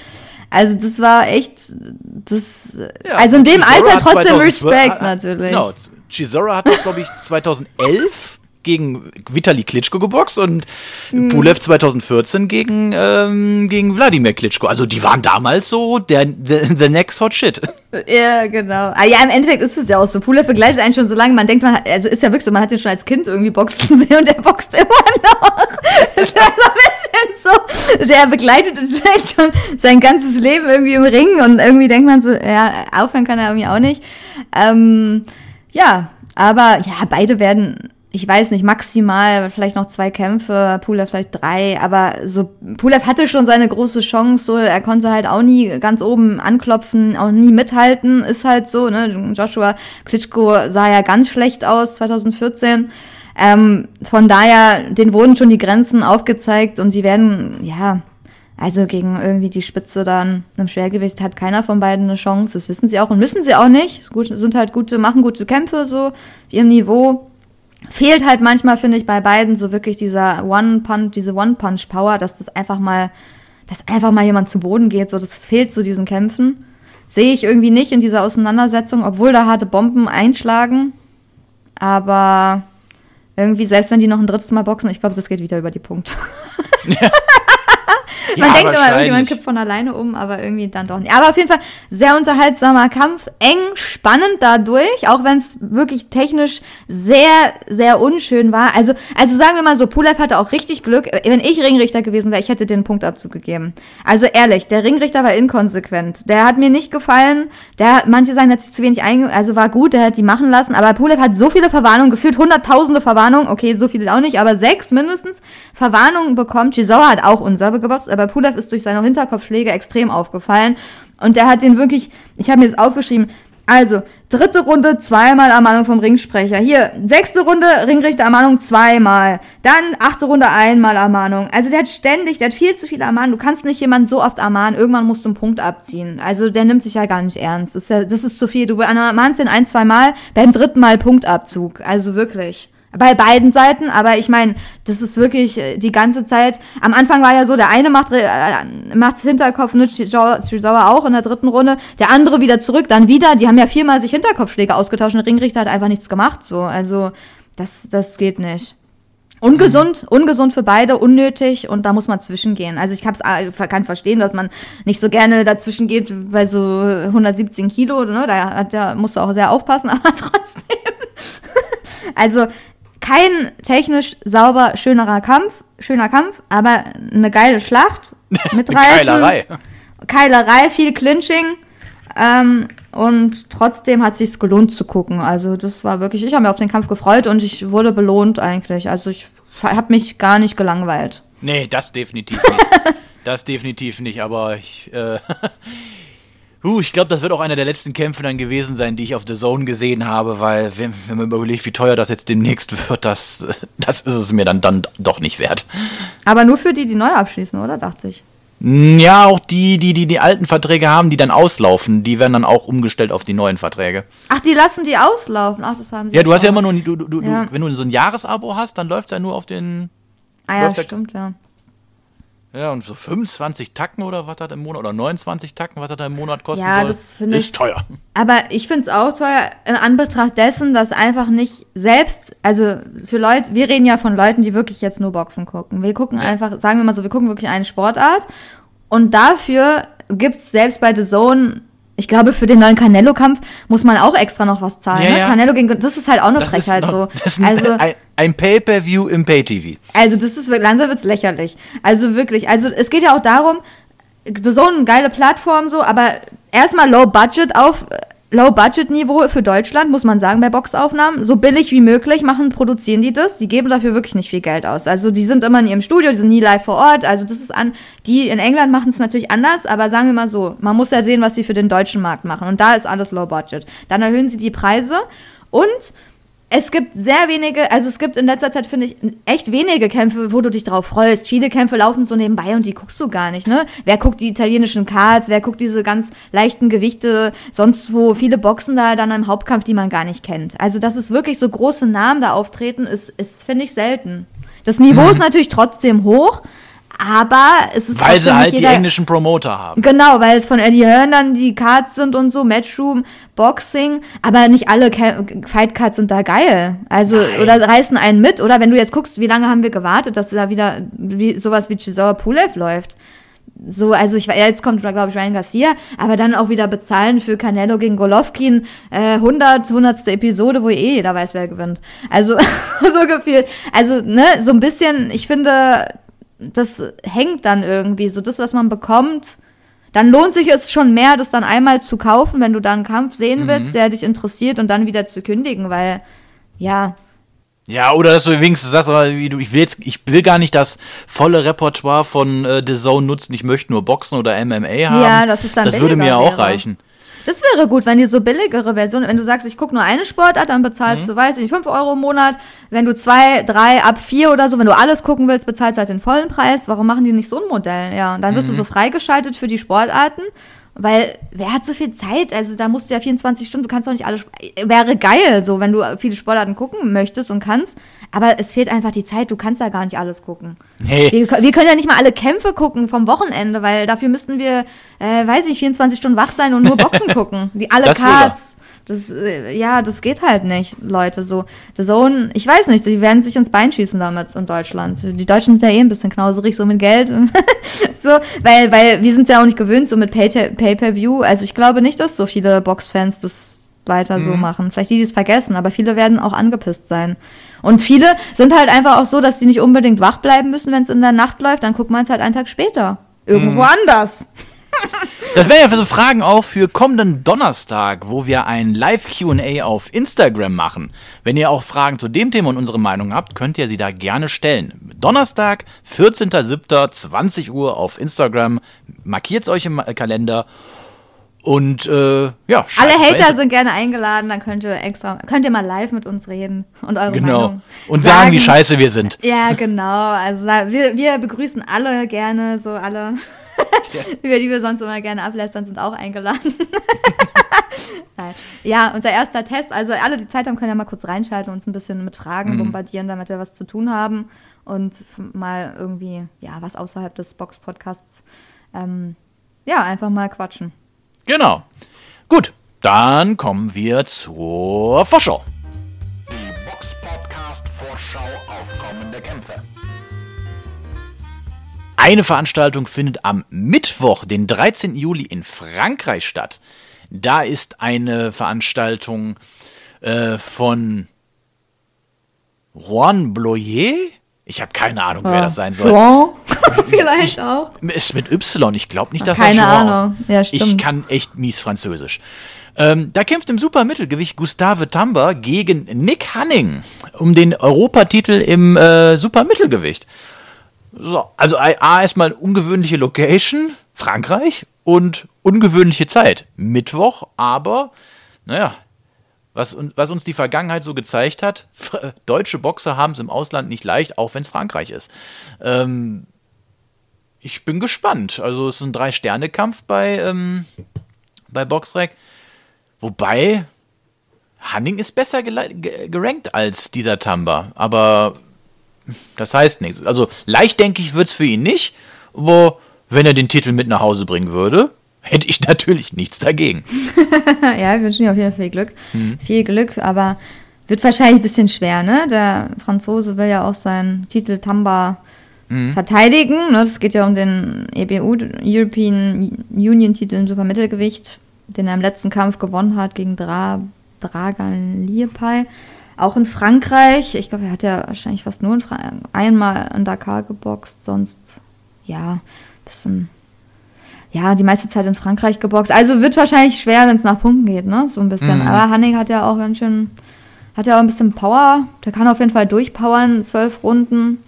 Also das war echt, das, Ja, also in dem Chisora Alter trotzdem 2012 Respekt hat- natürlich. Genau, Chisora hat, glaube ich, 2011 gegen Vitali Klitschko geboxt und Hm. Pulev 2014 gegen, ähm, gegen Wladimir Klitschko. Also die waren damals so der the, the next hot shit. [LAUGHS] Ja, genau. Ah, ja, im Endeffekt ist es ja auch so. Pulev begleitet einen schon so lange, man denkt, man, hat- also ist ja wirklich so, man hat ihn schon als Kind irgendwie boxen [LAUGHS] sehen und der boxt immer noch. [LAUGHS] Das ist ja so ein bisschen so, der begleitet uns echt schon sein ganzes Leben irgendwie im Ring und irgendwie denkt man so, ja, aufhören kann er irgendwie auch nicht. Ähm, ja, aber ja, beide werden, ich weiß nicht, maximal vielleicht noch zwei Kämpfe, Pulev vielleicht drei, aber so, Pulev hatte schon seine große Chance, so, er konnte halt auch nie ganz oben anklopfen, auch nie mithalten, ist halt so, ne, Joshua Klitschko sah ja ganz schlecht aus 2014, ähm, von daher, denen wurden schon die Grenzen aufgezeigt und sie werden, ja, also gegen irgendwie die Spitze dann im Schwergewicht hat keiner von beiden eine Chance. Das wissen sie auch und müssen sie auch nicht. Gut, sind halt gute, machen gute Kämpfe so auf ihrem Niveau. Fehlt halt manchmal, finde ich, bei beiden so wirklich dieser One-Punch, diese One-Punch-Power, dass das einfach mal, dass einfach mal jemand zu Boden geht. So, das fehlt zu diesen Kämpfen. Sehe ich irgendwie nicht in dieser Auseinandersetzung, obwohl da harte Bomben einschlagen. Aber irgendwie, selbst wenn die noch ein drittes Mal boxen, ich glaube, das geht wieder über die Punkte. [LAUGHS] Man denkt immer, irgendjemand kippt von alleine um, aber irgendwie dann doch nicht. Aber auf jeden Fall sehr unterhaltsamer Kampf, eng, spannend dadurch, auch wenn es wirklich technisch sehr, sehr unschön war. Also, also sagen wir mal so, Pulev hatte auch richtig Glück. Wenn ich Ringrichter gewesen wäre, ich hätte den Punktabzug gegeben. Also ehrlich, der Ringrichter war inkonsequent. Der hat mir nicht gefallen. Der, manche sagen, er hat sich zu wenig einge... Also war gut, der hat die machen lassen. Aber Pulev hat so viele Verwarnungen, gefühlt hunderttausende Verwarnungen. Okay, so viele auch nicht, aber sechs mindestens Verwarnungen bekommen. Chisora hat auch unsauber geboxt, aber Pulev ist durch seine Hinterkopfschläge extrem aufgefallen. Und der hat den wirklich, ich habe mir das aufgeschrieben, also, dritte Runde zweimal Ermahnung vom Ringsprecher. Hier, sechste Runde Ringrichter Ermahnung zweimal. Dann achte Runde einmal Ermahnung. Also der hat ständig, der hat viel zu viele Ermahnungen. Du kannst nicht jemanden so oft ermahnen. Irgendwann musst du einen Punkt abziehen. Also der nimmt sich ja gar nicht ernst. Das ist, ja, das ist zu viel. Du ermahnst den ein, zwei Mal, beim dritten Mal Punktabzug. Also wirklich. Bei beiden Seiten, aber ich meine, das ist wirklich äh, die ganze Zeit. Am Anfang war ja so, der eine macht, äh, macht Hinterkopf, ne, Chizawa auch in der dritten Runde, der andere wieder zurück, dann wieder. Die haben ja viermal sich Hinterkopfschläge ausgetauscht und Ringrichter hat einfach nichts gemacht. So, also das, das geht nicht. Ungesund, ungesund für beide, unnötig und da muss man zwischengehen. Also ich hab's, äh, kann verstehen, dass man nicht so gerne dazwischen geht bei so 117 Kilo, ne? Da, da musst du auch sehr aufpassen, [LAUGHS] aber trotzdem. also kein technisch sauber schönerer Kampf, schöner Kampf, aber eine geile Schlacht [LAUGHS] mitreißen. Keilerei. Keilerei, viel Clinching. Ähm, und trotzdem hat es sich gelohnt zu gucken. Also das war wirklich, ich habe mich auf den Kampf gefreut und ich wurde belohnt eigentlich. Also ich habe mich gar nicht gelangweilt. Nee, das definitiv nicht. [LAUGHS] das definitiv nicht, aber ich, äh, [LAUGHS] uh, ich glaube, das wird auch einer der letzten Kämpfe dann gewesen sein, die ich auf The Zone gesehen habe, weil, wenn, wenn man überlegt, wie teuer das jetzt demnächst wird, das, [LAUGHS] das ist es mir dann, dann doch nicht wert. Aber nur für die, die neu abschließen, oder? Dachte ich. Ja, auch die, die, die die alten Verträge haben, die dann auslaufen, die werden dann auch umgestellt auf die neuen Verträge. Ach, die lassen die auslaufen. Ach, das haben sie. Ja, du hast ja immer nur, du, du, Ja. du, wenn du so ein Jahresabo hast, dann läuft es ja nur auf den, Ah ja, stimmt, ja. Ja, und so 25 Tacken oder was das im Monat, oder 29 Tacken, was das da im Monat kosten Ja, soll, das finde ich- ist teuer. Aber ich finde es auch teuer in Anbetracht dessen, dass einfach nicht selbst, also für Leute, wir reden ja von Leuten, die wirklich jetzt nur Boxen gucken. Wir gucken einfach, sagen wir mal so, wir gucken wirklich eine Sportart und dafür gibt es selbst bei The Zone, ich glaube, für den neuen Canelo-Kampf muss man auch extra noch was zahlen. Ja, ne? ja. Canelo gegen, das ist halt auch eine Das ist, Frechheit noch, so. das ist ein, also, ein, ein Pay-Per-View im Pay-TV. also das ist langsam wird's lächerlich. Also wirklich, also es geht ja auch darum, so eine geile Plattform so, aber erstmal Low Budget auf Low Budget Niveau für Deutschland, muss man sagen, bei Boxaufnahmen. So billig wie möglich machen, produzieren die das. Die geben dafür wirklich nicht viel Geld aus. Also die sind immer in ihrem Studio, die sind nie live vor Ort. Also das ist an, die in England machen es natürlich anders, aber sagen wir mal so, man muss ja sehen, was sie für den deutschen Markt machen. Und da ist alles Low Budget. Dann erhöhen sie die Preise und es gibt sehr wenige, also es gibt in letzter Zeit, finde ich, echt wenige Kämpfe, wo du dich drauf freust. Viele Kämpfe laufen so nebenbei und die guckst du gar nicht, ne? Wer guckt die italienischen Cards, wer guckt diese ganz leichten Gewichte, sonst wo viele Boxen da dann im Hauptkampf, die man gar nicht kennt. Also, dass es wirklich so große Namen da auftreten, ist, ist finde ich, selten. Das Niveau ist natürlich trotzdem hoch, aber es ist. Weil sie halt die jeder- englischen Promoter haben. Genau, weil es von Eddie Hearn dann die Cards sind und so, Matchroom, Boxing, aber nicht alle Fight Cards sind da geil. Also, Nein. oder reißen einen mit, oder wenn du jetzt guckst, wie lange haben wir gewartet, dass da wieder wie, sowas wie Chisora Pulev läuft. So, also ich, ja, jetzt kommt, glaube ich, Ryan Garcia, aber dann auch wieder bezahlen für Canelo gegen Golovkin, äh, 100, 100. Episode, wo eh jeder weiß, wer gewinnt. Also, [LAUGHS] so gefühlt. Also, ne, so ein bisschen, ich finde, das hängt dann irgendwie, so das, was man bekommt, dann lohnt sich es schon mehr, das dann einmal zu kaufen, wenn du da einen Kampf sehen willst, der dich interessiert und dann wieder zu kündigen, weil, ja, Ja, oder dass du wenigstens sagst, aber wie du, ich will jetzt, ich will gar nicht das volle Repertoire von äh, The Zone nutzen, ich möchte nur Boxen oder MMA haben. Ja, das ist dann Das würde mir auch wäre. reichen. Das wäre gut, wenn die so billigere Version, wenn du sagst, ich gucke nur eine Sportart, dann bezahlst du, weiß ich nicht, 5 Euro im Monat. Wenn du zwei, drei, ab vier oder so, wenn du alles gucken willst, bezahlst du halt den vollen Preis. Warum machen die nicht so ein Modell? Ja, und dann wirst du so freigeschaltet für die Sportarten. Weil, wer hat so viel Zeit? Also, da musst du ja 24 Stunden, du kannst doch nicht alle. Sp- Wäre geil, so, wenn du viele Sportarten gucken möchtest und kannst. Aber es fehlt einfach die Zeit, du kannst da gar nicht alles gucken. Nee. Wir, wir können ja nicht mal alle Kämpfe gucken vom Wochenende, weil dafür müssten wir, äh, weiß ich, 24 Stunden wach sein und nur Boxen [LAUGHS] gucken. Die alle Das Cards. Das, äh, ja, das geht halt nicht, Leute. So, The Zone, ich weiß nicht, die werden sich ins Bein schießen damit in Deutschland. Die Deutschen sind ja eh ein bisschen knauserig, so mit Geld. [LAUGHS] so, weil, weil wir sind es ja auch nicht gewöhnt, so mit Pay- Pay-Per-View. Also ich glaube nicht, dass so viele Boxfans das weiter Mhm. so machen. Vielleicht die, die es vergessen, aber viele werden auch angepisst sein. Und viele sind halt einfach auch so, dass die nicht unbedingt wach bleiben müssen, wenn es in der Nacht läuft. Dann guckt man es halt einen Tag später. Irgendwo Mhm. anders. Das wären ja so Fragen auch für kommenden Donnerstag, wo wir ein Live-QA auf Instagram machen. Wenn ihr auch Fragen zu dem Thema und unsere Meinung habt, könnt ihr sie da gerne stellen. Donnerstag, 14.07., Uhr auf Instagram. Markiert euch im Kalender. Und äh, ja, Alle Hater sind gerne eingeladen, dann könnt ihr extra, könnt ihr mal live mit uns reden und eure Genau. Meinung Und sagen, wie scheiße wir sind. Ja, genau. Also wir, wir begrüßen alle gerne, so alle, [LAUGHS] über die wir sonst immer gerne ablästern, sind auch eingeladen. [LAUGHS] Nein. ja, unser erster Test. Also alle, die Zeit haben, können ja mal kurz reinschalten und uns ein bisschen mit Fragen Mhm. bombardieren, damit wir was zu tun haben und mal irgendwie, ja, was außerhalb des Box-Podcasts, ähm, ja, einfach mal quatschen. Genau. Gut, dann kommen wir zur Vorschau. Die Box Podcast Vorschau auf kommende Kämpfe. Eine Veranstaltung findet am Mittwoch, den 13. Juli in Frankreich statt. Da ist eine Veranstaltung äh, von Juan Bloyer. Ich habe keine Ahnung, wer das sein soll. Jean? [LAUGHS] Vielleicht auch. Ist mit Y. Ich glaube nicht, dass Keine er Jean Ahnung. Ja, Ich stimmt. kann echt mies Französisch. Ähm, da kämpft im Supermittelgewicht Gustave Tamba gegen Nick Hanning um den Europatitel im äh, Supermittelgewicht. So, also A, erstmal ungewöhnliche Location, Frankreich, und ungewöhnliche Zeit, Mittwoch, aber, naja, was, was uns die Vergangenheit so gezeigt hat, [LAUGHS] deutsche Boxer haben es im Ausland nicht leicht, auch wenn es Frankreich ist. Ähm, ich bin gespannt. Also es ist ein Drei-Sterne-Kampf bei, ähm, bei Boxrec. Wobei, Hanning ist besser gerankt als dieser Tamba. Aber das heißt nichts. Also leicht, denke ich, wird es für ihn nicht. Wo, wenn er den Titel mit nach Hause bringen würde, hätte ich [LAUGHS] natürlich nichts dagegen. [LAUGHS] ja, wir wünschen ihm auf jeden Fall viel Glück. Mhm. Viel Glück, aber wird wahrscheinlich ein bisschen schwer, ne? Der Franzose will ja auch seinen Titel Tamba mhm. verteidigen. Ne? Das geht ja um den EBU, European Union-Titel im Supermittelgewicht, den er im letzten Kampf gewonnen hat gegen Dra Dragan Liepay. Auch in Frankreich. Ich glaube, er hat ja wahrscheinlich fast nur in einmal in Dakar geboxt, sonst ja, bisschen ja, die meiste Zeit in Frankreich geboxt. Also wird wahrscheinlich schwer, wenn es nach Punkten geht, ne? So ein bisschen. Mhm. Aber Hanning hat ja auch ganz schön, hat ja auch ein bisschen Power. Der kann auf jeden Fall durchpowern, zwölf Runden.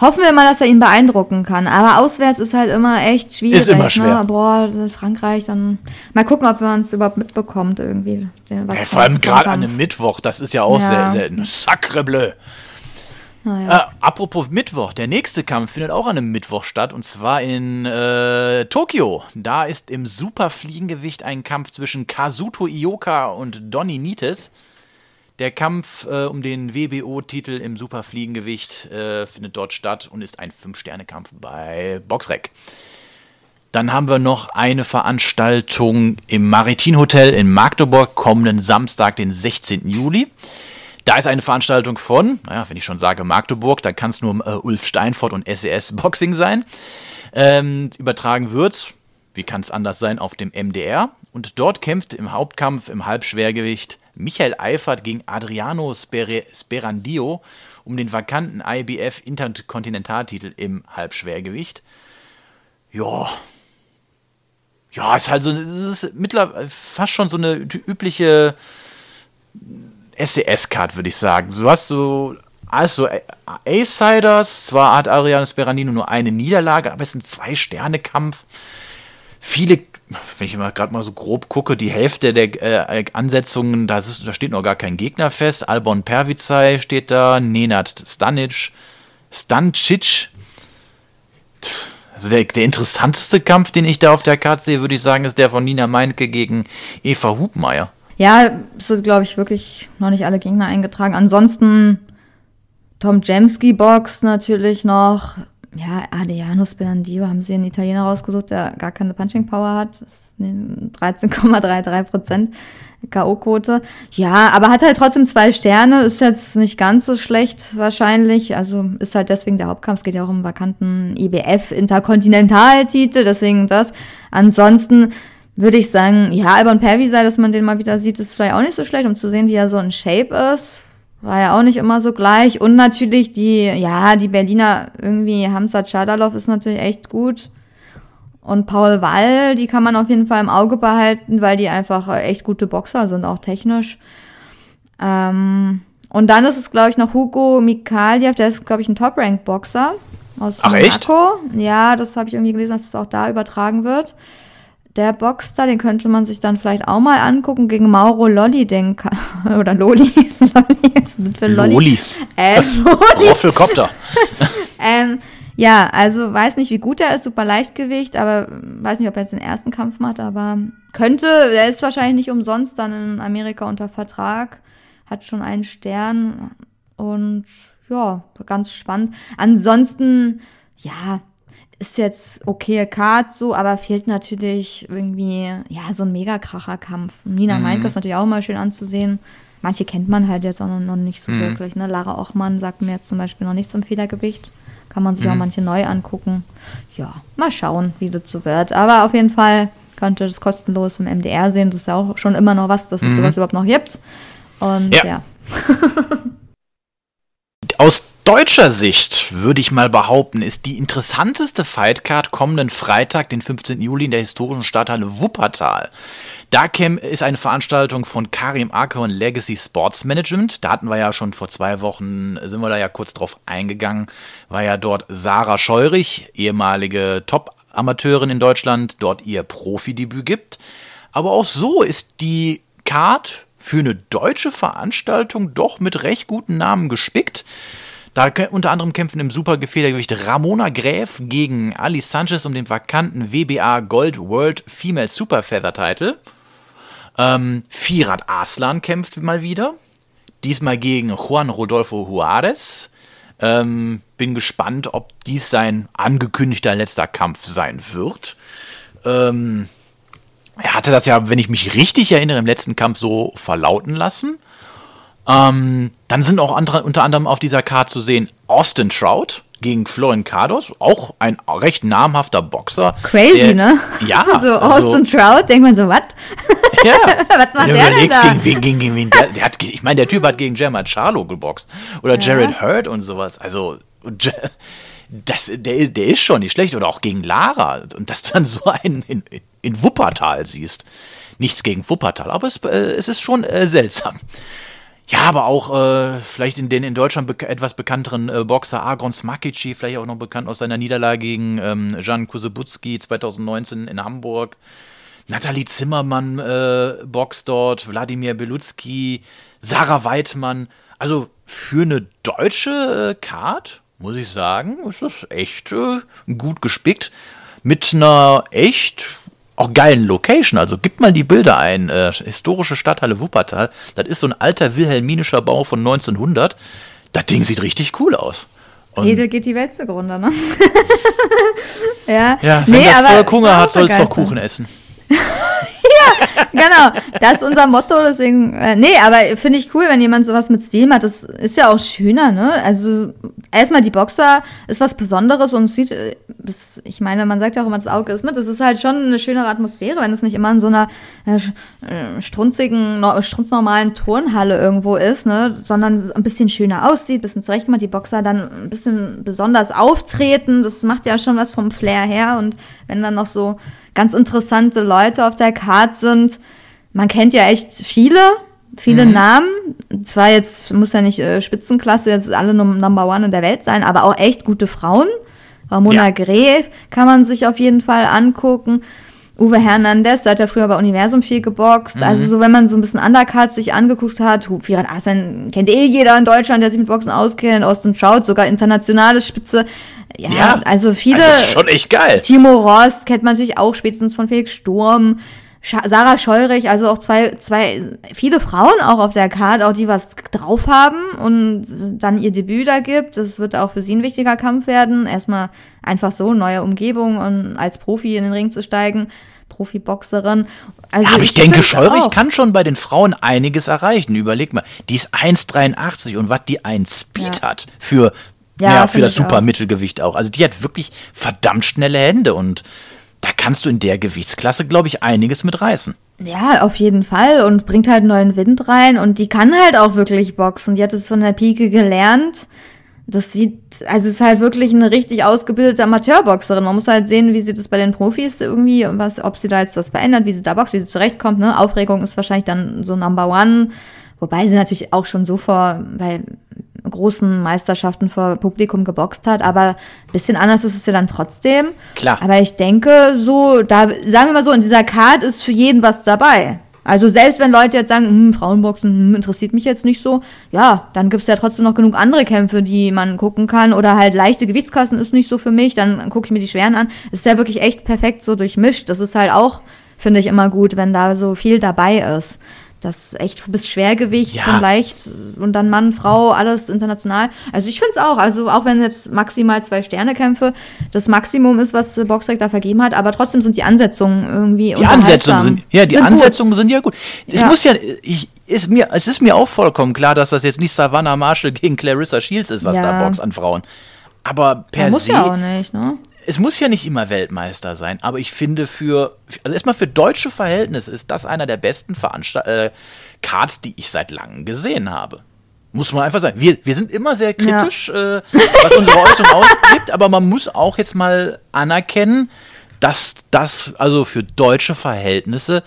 Hoffen wir mal, dass er ihn beeindrucken kann. Aber auswärts ist halt immer echt schwierig. Ist immer schwer. Ne? Boah, Frankreich, dann mal gucken, ob man es überhaupt mitbekommt irgendwie. Ja, vor allem gerade an einem Mittwoch, das ist ja auch ja. sehr selten. Sacre bleu. Naja. Äh, apropos Mittwoch, der nächste Kampf findet auch an einem Mittwoch statt und zwar in äh, Tokio. Da ist im Superfliegengewicht ein Kampf zwischen Kazuto Ioka und Donny Nites. Der Kampf äh, um den WBO-Titel im Superfliegengewicht äh, findet dort statt und ist ein Fünf-Sterne-Kampf bei Boxrec. Dann haben wir noch eine Veranstaltung im Maritim Hotel in Magdeburg kommenden Samstag, den 16. Juli. Da ist eine Veranstaltung von, naja, wenn ich schon sage Magdeburg, da kann es nur äh, Ulf Steinfort und SES Boxing sein. Ähm, übertragen wird, wie kann es anders sein, auf dem MDR. Und dort kämpft im Hauptkampf im Halbschwergewicht Michael Eifert gegen Adriano Sper Sperandio um den vakanten IBF Interkontinentaltitel im Halbschwergewicht. Ja. Ja, ist halt so, ist mittlerweile fast schon so eine übliche SES-Card, würde ich sagen. Du hast so, also A-Siders, zwar hat Adriano Sperandio nur eine Niederlage, aber es ist ein Zwei-Sterne-Kampf. Viele wenn ich mal gerade mal so grob gucke, die Hälfte der äh, Ansetzungen, da, ist, da, steht noch gar kein Gegner fest. Albon Pervicay steht da, Nenad Stanic, Stancic. Also der, der, interessanteste Kampf, den ich da auf der Karte sehe, würde ich sagen, ist der von Nina Meinke gegen Eva Hubmeier. Ja, es sind, glaube ich, wirklich noch nicht alle Gegner eingetragen. Ansonsten Tom Jemski Box natürlich noch ja, Adriano Spinandio haben sie einen Italiener rausgesucht, der gar keine Punching Power hat. Das ist 13,33 Prozent K.O.-Quote. Ja, aber hat halt trotzdem zwei Sterne, ist jetzt nicht ganz so schlecht wahrscheinlich. Also ist halt deswegen der Hauptkampf. Es geht ja auch um vakanten IBF-Interkontinentaltitel, deswegen das. Ansonsten würde ich sagen, ja, Alban Pervi sei, dass man den mal wieder sieht, ist vielleicht auch nicht so schlecht, um zu sehen, wie er so in Shape ist war ja auch nicht immer so gleich. Und natürlich die, ja, die Berliner irgendwie, Hamza Chadalov ist natürlich echt gut. Und Paul Wall, die kann man auf jeden Fall im Auge behalten, weil die einfach echt gute Boxer sind, auch technisch. Ähm, und dann ist es, glaube ich, noch Hugo Mikaljev, der ist, glaube ich, ein Top-Rank-Boxer aus Ach, Monaco. Echt? Ja, das habe ich irgendwie gelesen, dass es das auch da übertragen wird der Boxer, den könnte man sich dann vielleicht auch mal angucken gegen Mauro Lolli, den kann, [LAUGHS] oder Loli. [LAUGHS] Lolli ist nicht für Lolli. Loli. Äh, [LAUGHS] Loli. Roffelkopter. ähm, ja, also weiß nicht, wie gut er ist, super Leichtgewicht, aber weiß nicht, ob er jetzt den ersten Kampf macht, aber könnte, er ist wahrscheinlich nicht umsonst dann in Amerika unter Vertrag, hat schon einen Stern und ja, ganz spannend. Ansonsten, ja, ist jetzt okay Card so, aber fehlt natürlich irgendwie, ja, so ein Megakracher-Kampf. Nina mhm. Meinke ist natürlich auch mal schön anzusehen. Manche kennt man halt jetzt auch noch nicht so mhm. wirklich. Ne? Lara Ochmann sagt mir jetzt zum Beispiel noch nichts im Federgewicht. Kann man sich mhm. auch manche neu angucken. Ja, mal schauen, wie das so wird. Aber auf jeden Fall könnte das kostenlos im MDR sehen. Das ist ja auch schon immer noch was, dass es mhm. sowas überhaupt noch gibt. Und ja. ja. Aus deutscher Sicht würde ich mal behaupten, ist die interessanteste Fightcard kommenden Freitag, den 15. Juli in der historischen Stadthalle Wuppertal. Da ist eine Veranstaltung von Karim Akon Legacy Sports Management. Da hatten wir ja schon vor zwei Wochen, sind wir da ja kurz drauf eingegangen, war ja dort Sarah Scheurich, ehemalige Top-Amateurin in Deutschland, dort ihr Profidebüt gibt. Aber auch so ist die Card für eine deutsche Veranstaltung doch mit recht guten Namen gespickt. Da unter anderem kämpfen im Supergefedergewicht Ramona Gräf gegen Ali Sanchez um den vakanten WBA Gold World Female Super Feather Title. Ähm, Firat Aslan kämpft mal wieder. Diesmal gegen Juan Rodolfo Juarez. Ähm, bin gespannt, ob dies sein angekündigter letzter Kampf sein wird. Ähm, er hatte das ja, wenn ich mich richtig erinnere, im letzten Kampf so verlauten lassen. Ähm, dann sind auch andere, unter anderem auf dieser Karte zu sehen Austin Trout gegen Florian Cardos, auch ein recht namhafter Boxer. Crazy, der, ne? Ja. [LAUGHS] So also, Austin Trout, denkt man so, was? [LAUGHS] Ja. [LAUGHS] was macht der denn überlegst, da? gegen, gegen, gegen der, der hat, ich meine, der Typ hat gegen Jermar Charlo geboxt. Oder Jared Hurd und sowas. Also, das, der, der ist schon nicht schlecht. Oder auch gegen Lara. Und dass du dann so einen in, in Wuppertal siehst. Nichts gegen Wuppertal, aber es, äh, es ist schon äh, seltsam. Ja, aber auch äh, vielleicht in den in Deutschland beka etwas bekannteren äh, Boxer Agron Smakici, vielleicht auch noch bekannt aus seiner Niederlage gegen ähm, Jan Kusebutski 2019 in Hamburg. Nathalie Zimmermann äh, boxt dort, Wladimir Belutski, Sarah Weidmann. Also für eine deutsche äh, Card, muss ich sagen, ist das echt äh, gut gespickt. Mit einer echt auch geilen Location. Also gib mal die Bilder ein. Äh, historische Stadthalle Wuppertal. Das ist so ein alter wilhelminischer Bau von 1900. Das Ding sieht richtig cool aus. Und Edel geht die Welt zugrunde, ne? [LAUGHS] ja, ja, wenn Nee, das Volk Hunger hat, soll es doch. Kuchen essen. [LAUGHS] genau, das ist unser Motto, deswegen, äh, nee, aber finde ich cool, wenn jemand sowas mit Stil macht, das ist ja auch schöner, ne? Also, erstmal die Boxer ist was Besonderes und sieht, äh, das, ich meine, man sagt ja auch immer, das Auge ist mit, das ist halt schon eine schönere Atmosphäre, wenn es nicht immer in so einer äh, äh, strunzigen, no, strunznormalen Turnhalle irgendwo ist, ne? Sondern ein bisschen schöner aussieht, ein bisschen zurechtgemacht, die Boxer dann ein bisschen besonders auftreten, das macht ja schon was vom Flair her und wenn dann noch so ganz interessante Leute auf der Card sind. Man kennt ja echt viele, viele Namen. Zwar jetzt, muss ja nicht äh, Spitzenklasse, jetzt alle Num Number One in der Welt sein, aber auch echt gute Frauen. Ramona Ja. Gref kann man sich auf jeden Fall angucken. Uwe Hernandez, der hat ja früher bei Universum viel geboxt. Also so, wenn man so ein bisschen Undercards sich angeguckt hat, Firat Asan kennt eh jeder in Deutschland, der sich mit Boxen auskennt. Austin Trout, sogar internationale Spitze. Ja, Ja, also viele. Das ist schon echt geil. Timo Rost kennt man natürlich auch spätestens von Felix Sturm. Sarah Scheurich, also auch zwei, zwei, viele Frauen auch auf der Karte, auch die was drauf haben und dann ihr Debüt da gibt. Das wird auch für sie ein wichtiger Kampf werden. Erstmal einfach so, neue Umgebung und als Profi in den Ring zu steigen. Profiboxerin. Also Ja, aber ich, denke, find's Scheurich kann schon bei den Frauen einiges erreichen. Überleg mal, die ist 1,83 und was die ein Speed Ja. hat für, Ja, ja, für das ich auch. Supermittelgewicht auch. Also die hat wirklich verdammt schnelle Hände und da kannst du in der Gewichtsklasse, glaube ich, einiges mit reißen. Ja, auf jeden Fall und bringt halt neuen Wind rein und die kann halt auch wirklich boxen. Die hat es von der Pike gelernt. Das sieht, also es ist halt wirklich eine richtig ausgebildete Amateurboxerin. Man muss halt sehen, wie sie das bei den Profis irgendwie, was, ob sie da jetzt was verändert, wie sie da boxt, wie sie zurechtkommt. Ne? Aufregung ist wahrscheinlich dann so Number One. Wobei sie natürlich auch schon so vor, bei großen Meisterschaften vor Publikum geboxt hat, aber ein bisschen anders ist es ja dann trotzdem. Klar. Aber ich denke, so, da, sagen wir mal so, in dieser Card ist für jeden was dabei. Also selbst wenn Leute jetzt sagen, hm, Frauenboxen hm, interessiert mich jetzt nicht so, ja, dann gibt es ja trotzdem noch genug andere Kämpfe, die man gucken kann. Oder halt leichte Gewichtskassen ist nicht so für mich, dann gucke ich mir die schweren an. Es ist ja wirklich echt perfekt so durchmischt. Das ist halt auch, finde ich, immer gut, wenn da so viel dabei ist. Das echt bis Schwergewicht Ja. leicht und dann Mann, Frau, alles international. Also ich finde es auch. Also auch wenn jetzt maximal zwei Sterne-Kämpfe das Maximum ist, was Boxrec da vergeben hat, aber trotzdem sind die Ansetzungen irgendwie Die Ansetzungen sind, ja, die Sind gut. Ansetzungen sind ja gut. Es Ja. muss ja, ich, ist mir, es ist mir auch vollkommen klar, dass das jetzt nicht Savannah Marshall gegen Clarissa Shields ist, was Ja. da boxt an Frauen. Aber per Ja, muss se, ja auch nicht, ne? Es muss ja nicht immer Weltmeister sein, aber ich finde für, also erstmal für deutsche Verhältnisse ist das einer der besten Veranstalt äh, Cards, die ich seit langem gesehen habe. Muss man einfach sagen. Wir, wir sind immer sehr kritisch, äh, was unsere Äußerung [LAUGHS] ausgibt, aber man muss auch jetzt mal anerkennen, dass das also für deutsche Verhältnisse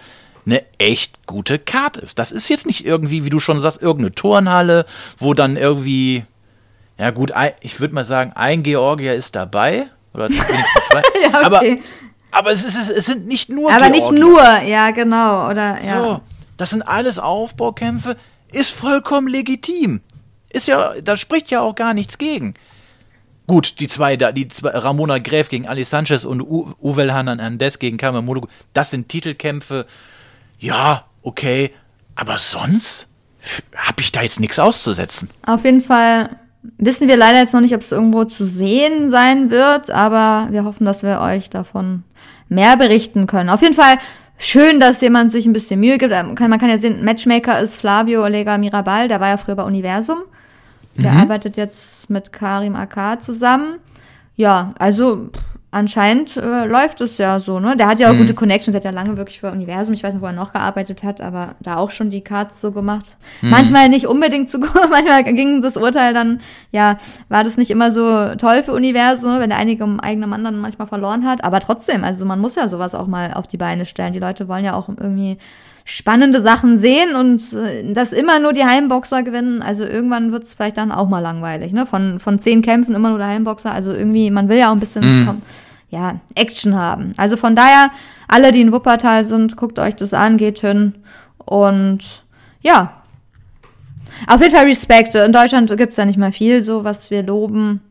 eine echt gute Card ist. Das ist jetzt nicht irgendwie, wie du schon sagst, irgendeine Turnhalle, wo dann irgendwie, ja gut, ich würde mal sagen, ein Georgier ist dabei. Oder [LAUGHS] wenigstens zwei. ja, okay. Aber, aber es, ist, es sind nicht nur Aber Georgier. nicht nur, ja, genau. Oder, ja. So, das sind alles Aufbaukämpfe. Ist vollkommen legitim. Ist ja, da spricht ja auch gar nichts gegen. Gut, die zwei da, die zwei, Ramona Gräf gegen Ali Sanchez und U Uwe Hernandez gegen Carmen Modogo, das sind Titelkämpfe. Ja, okay, aber sonst habe ich da jetzt nichts auszusetzen. Auf jeden Fall wissen wir leider jetzt noch nicht, ob es irgendwo zu sehen sein wird, aber wir hoffen, dass wir euch davon mehr berichten können. Auf jeden Fall schön, dass jemand sich ein bisschen Mühe gibt. Man kann, man kann ja sehen, Matchmaker ist Flavio Olega Mirabal, der war ja früher bei Universum. Der mhm. arbeitet jetzt mit Karim Akar zusammen. Ja, also anscheinend äh, läuft es ja so, ne? Der hat ja auch mhm. gute Connections, der hat ja lange wirklich für Universum, ich weiß nicht, wo er noch gearbeitet hat, aber da auch schon die Cards so gemacht. Mhm. Manchmal nicht unbedingt zu [LAUGHS] gut, manchmal ging das Urteil dann, ja, war das nicht immer so toll für Universum, ne? wenn der einige eigene Mann dann manchmal verloren hat, aber trotzdem, also man muss ja sowas auch mal auf die Beine stellen. Die Leute wollen ja auch irgendwie spannende Sachen sehen und äh, dass immer nur die Heimboxer gewinnen. Also irgendwann wird es vielleicht dann auch mal langweilig, ne? Von, von zehn Kämpfen immer nur der Heimboxer. Also irgendwie, man will ja auch ein bisschen mm. Ja, Action haben. Also von daher, alle, die in Wuppertal sind, guckt euch das an, geht hin und ja. Auf jeden Fall Respekt. In Deutschland gibt es ja nicht mal viel, so was wir loben.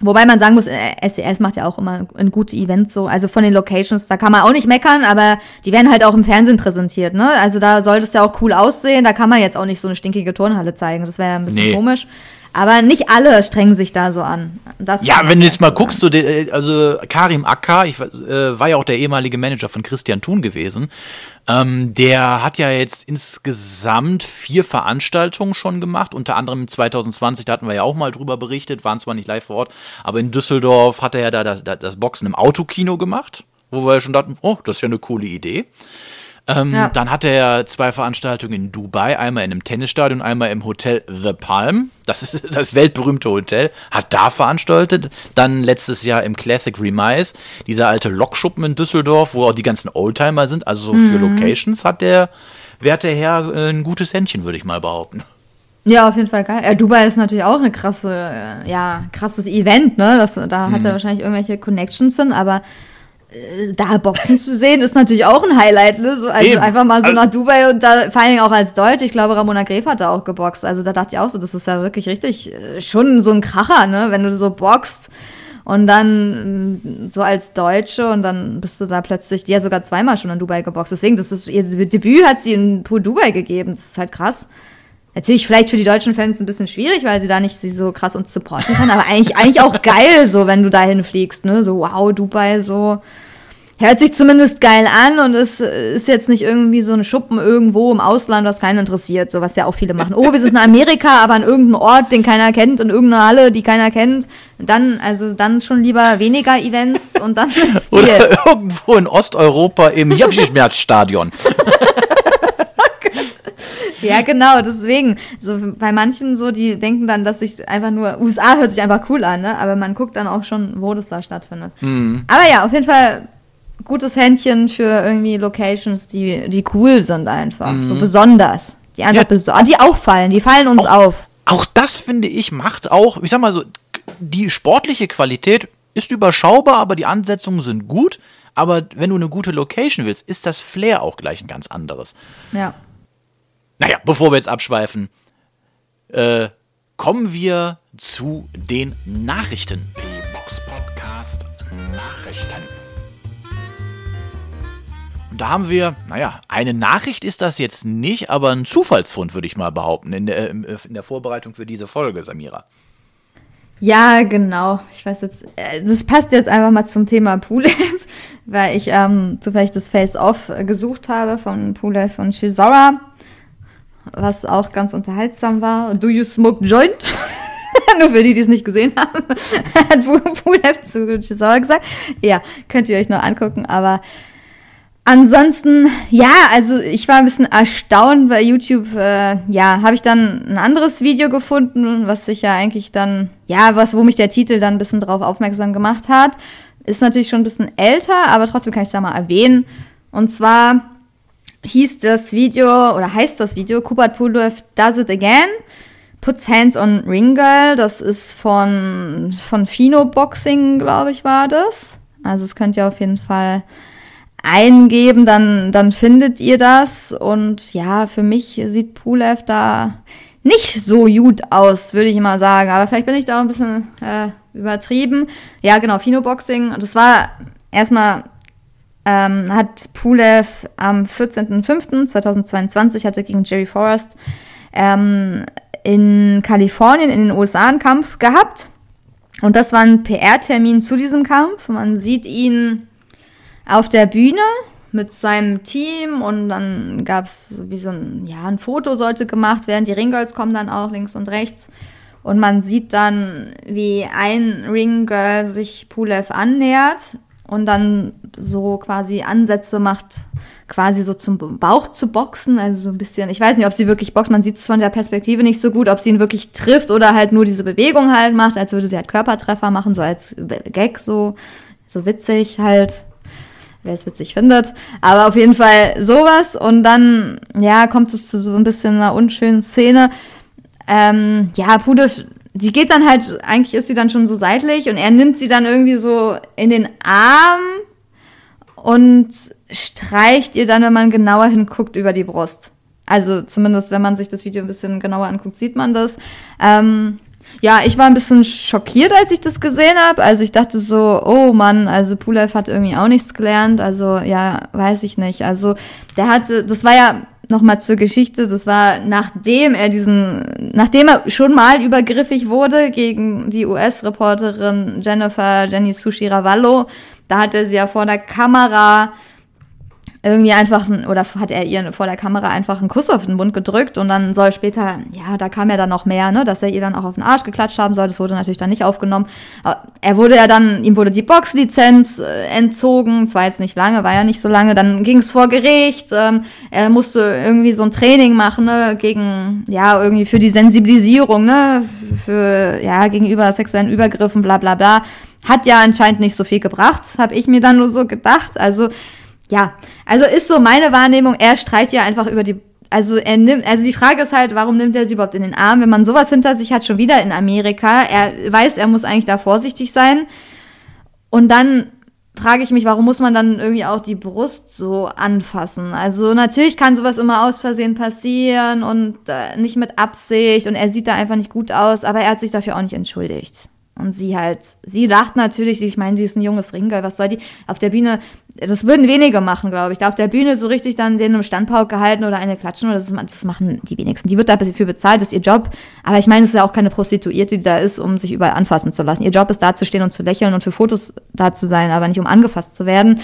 Wobei man sagen muss, SES äh, macht ja auch immer ein gutes Event so. Also von den Locations, da kann man auch nicht meckern, aber die werden halt auch im Fernsehen präsentiert, ne? Also da sollte es ja auch cool aussehen. Da kann man jetzt auch nicht so eine stinkige Turnhalle zeigen. Das wäre ja ein bisschen nee. komisch. Aber nicht alle strengen sich da so an. Das ja, wenn du jetzt mal guckst, so, also Karim Akka, ich äh, war ja auch der ehemalige Manager von Christian Thun gewesen, ähm, der hat ja jetzt insgesamt vier Veranstaltungen schon gemacht, unter anderem 2020, da hatten wir ja auch mal drüber berichtet, waren zwar nicht live vor Ort, aber in Düsseldorf hat er ja da das, das Boxen im Autokino gemacht, wo wir ja schon dachten, oh, das ist ja eine coole Idee. Ähm, ja. Dann hatte er zwei Veranstaltungen in Dubai, einmal in einem Tennisstadion, einmal im Hotel The Palm. Das ist [LAUGHS] das weltberühmte Hotel. Hat da veranstaltet. Dann letztes Jahr im Classic Remise, dieser alte Lokschuppen in Düsseldorf, wo auch die ganzen Oldtimer sind. Also so mhm. für Locations hat der werte Herr äh, ein gutes Händchen, würde ich mal behaupten. Ja, auf jeden Fall geil. Ja, Dubai ist natürlich auch eine krasse, äh, ja, krasses Event, ne? Das, da hat mhm. er wahrscheinlich irgendwelche Connections hin, aber da Boxen zu sehen, ist natürlich auch ein Highlight, ne? So, also Eben. einfach mal so nach Dubai und da vor allen Dingen auch als Deutsch. Ich glaube, Ramona Gref hat da auch geboxt. Also da dachte ich auch so, das ist ja wirklich richtig äh, schon so ein Kracher, ne? Wenn du so boxt und dann mm, so als Deutsche und dann bist du da plötzlich, die hat sogar zweimal schon in Dubai geboxt. Deswegen, das ist ihr Debüt hat sie in Pool Dubai gegeben. Das ist halt krass. Natürlich vielleicht für die deutschen Fans ein bisschen schwierig, weil sie da nicht sie so krass uns supporten kann, aber eigentlich, eigentlich auch geil, so wenn du dahin fliegst, ne? So, wow, Dubai, so. Hört sich zumindest geil an und es ist jetzt nicht irgendwie so ein Schuppen irgendwo im Ausland, was keinen interessiert, so was ja auch viele machen. Oh, wir sind in Amerika, aber an irgendeinem Ort, den keiner kennt, in irgendeiner Halle, die keiner kennt. Dann, also dann schon lieber weniger Events und dann [LAUGHS] Oder irgendwo in Osteuropa im Japschmerz-Stadion. [LAUGHS] Ja, genau, deswegen. So bei manchen so, die denken dann, dass sich einfach nur, USA hört sich einfach cool an, ne? Aber man guckt dann auch schon, wo das da stattfindet. Mhm. Aber ja, auf jeden Fall gutes Händchen für irgendwie Locations, die, die cool sind einfach. Mhm. So besonders. Die einfach ja, beso die auffallen, die fallen uns auch, auf. Auch das, finde ich, macht auch, ich sag mal so, die sportliche Qualität ist überschaubar, aber die Ansetzungen sind gut. Aber wenn du eine gute Location willst, ist das Flair auch gleich ein ganz anderes. Ja. Naja, bevor wir jetzt abschweifen, äh, kommen wir zu den Nachrichten. Die Box Podcast Nachrichten. Und da haben wir, naja, eine Nachricht ist das jetzt nicht, aber ein Zufallsfund, würde ich mal behaupten, in der, in der Vorbereitung für diese Folge, Samira. Ja, genau. Ich weiß jetzt, äh, das passt jetzt einfach mal zum Thema Pulev, [LAUGHS] weil ich ähm, zufällig das Face-Off gesucht habe von Pulev und Shizora was auch ganz unterhaltsam war. Do you smoke joint? [LAUGHS] Nur für die, die es nicht gesehen haben, [LAUGHS] hat Pulev zu Chisora gesagt. Ja, könnt ihr euch noch angucken, aber ansonsten, ja, also ich war ein bisschen erstaunt bei YouTube. Äh, ja, habe ich dann ein anderes Video gefunden, was sich ja eigentlich dann, ja, was, wo mich der Titel dann ein bisschen drauf aufmerksam gemacht hat. Ist natürlich schon ein bisschen älter, aber trotzdem kann ich da mal erwähnen. Und zwar hieß das Video oder heißt das Video Kubat Pulev Does It Again. Puts Hands on Ring Girl. Das ist von, von Fino Boxing, glaube ich, war das. Also das könnt ihr auf jeden Fall eingeben, dann, dann findet ihr das. Und ja, für mich sieht Pulev da nicht so gut aus, würde ich mal sagen. Aber vielleicht bin ich da auch ein bisschen äh, übertrieben. Ja, genau, Fino Boxing. Das war erstmal ähm, hat Pulev am 14.05.2022 hatte gegen Jerry Forrest ähm, in Kalifornien in den USA einen Kampf gehabt. Und das war ein PR-Termin zu diesem Kampf. Man sieht ihn auf der Bühne mit seinem Team und dann gab es wie so ein, ja, ein Foto sollte gemacht werden. Die Ringgirls kommen dann auch links und rechts. Und man sieht dann, wie ein Ringgirl sich Pulev annähert und dann so quasi Ansätze macht, quasi so zum Bauch zu boxen. Also so ein bisschen, ich weiß nicht, ob sie wirklich boxt, man sieht es von der Perspektive nicht so gut, ob sie ihn wirklich trifft oder halt nur diese Bewegung halt macht, als würde sie halt Körpertreffer machen, so als Gag, so, so witzig halt. Wer es witzig findet. Aber auf jeden Fall sowas. Und dann, ja, kommt es zu so ein bisschen einer unschönen Szene. Ähm, ja, Pude sie geht dann halt, eigentlich ist sie dann schon so seitlich und er nimmt sie dann irgendwie so in den Arm und streicht ihr dann, wenn man genauer hinguckt, über die Brust. Also zumindest, wenn man sich das Video ein bisschen genauer anguckt, sieht man das. Ähm, ja, ich war ein bisschen schockiert, als ich das gesehen habe. Also ich dachte so, oh Mann, also Pulev hat irgendwie auch nichts gelernt. Also ja, weiß ich nicht. Also der hatte, das war ja nochmal zur Geschichte, das war nachdem er diesen, nachdem er schon mal übergriffig wurde gegen die US-Reporterin Jennifer Jenny Sushi Ravallo, da hat er sie ja vor der Kamera irgendwie einfach, oder hat er ihr vor der Kamera einfach einen Kuss auf den Mund gedrückt und dann soll später, ja, da kam ja dann noch mehr, ne, dass er ihr dann auch auf den Arsch geklatscht haben soll. Das wurde natürlich dann nicht aufgenommen. Er wurde ja dann, ihm wurde die Boxlizenz äh, entzogen, zwar jetzt nicht lange, war ja nicht so lange. Dann ging es vor Gericht. Ähm, er musste irgendwie so ein Training machen, ne, gegen, ja, irgendwie für die Sensibilisierung, ne, für, ja, gegenüber sexuellen Übergriffen, bla, bla, bla. Hat ja anscheinend nicht so viel gebracht, habe ich mir dann nur so gedacht. Also, ja, also ist so meine Wahrnehmung, er streicht ja einfach über die also er nimmt, also die Frage ist halt, warum nimmt er sie überhaupt in den Arm, wenn man sowas hinter sich hat, schon wieder in Amerika. Er weiß, er muss eigentlich da vorsichtig sein. Und dann frage ich mich, warum muss man dann irgendwie auch die Brust so anfassen? Also natürlich kann sowas immer aus Versehen passieren und äh, nicht mit Absicht und er sieht da einfach nicht gut aus, aber er hat sich dafür auch nicht entschuldigt. Und sie halt, sie lacht natürlich, ich meine, die ist ein junges Ringgirl, was soll die auf der Bühne, das würden wenige machen, glaube ich, da auf der Bühne so richtig dann den im Standpauk gehalten oder eine klatschen, oder das, das machen die wenigsten. Die wird dafür bezahlt, das ist ihr Job, aber ich meine, es ist ja auch keine Prostituierte, die da ist, um sich überall anfassen zu lassen. Ihr Job ist da zu stehen und zu lächeln und für Fotos da zu sein, aber nicht um angefasst zu werden.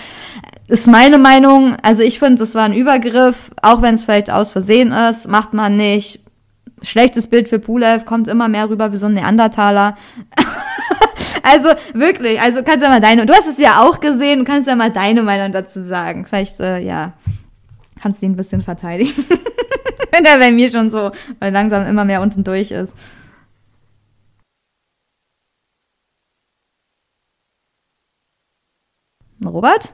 Ist meine Meinung, also ich finde, das war ein Übergriff, auch wenn es vielleicht aus Versehen ist, macht man nicht, Schlechtes Bild für Pulev, kommt immer mehr rüber wie so ein Neandertaler. [LAUGHS] also wirklich, also kannst du ja mal deine, du hast es ja auch gesehen, kannst ja mal deine Meinung dazu sagen. Vielleicht, äh, ja, kannst du ihn ein bisschen verteidigen. [LAUGHS] Wenn er bei mir schon so weil langsam immer mehr unten durch ist. Robert?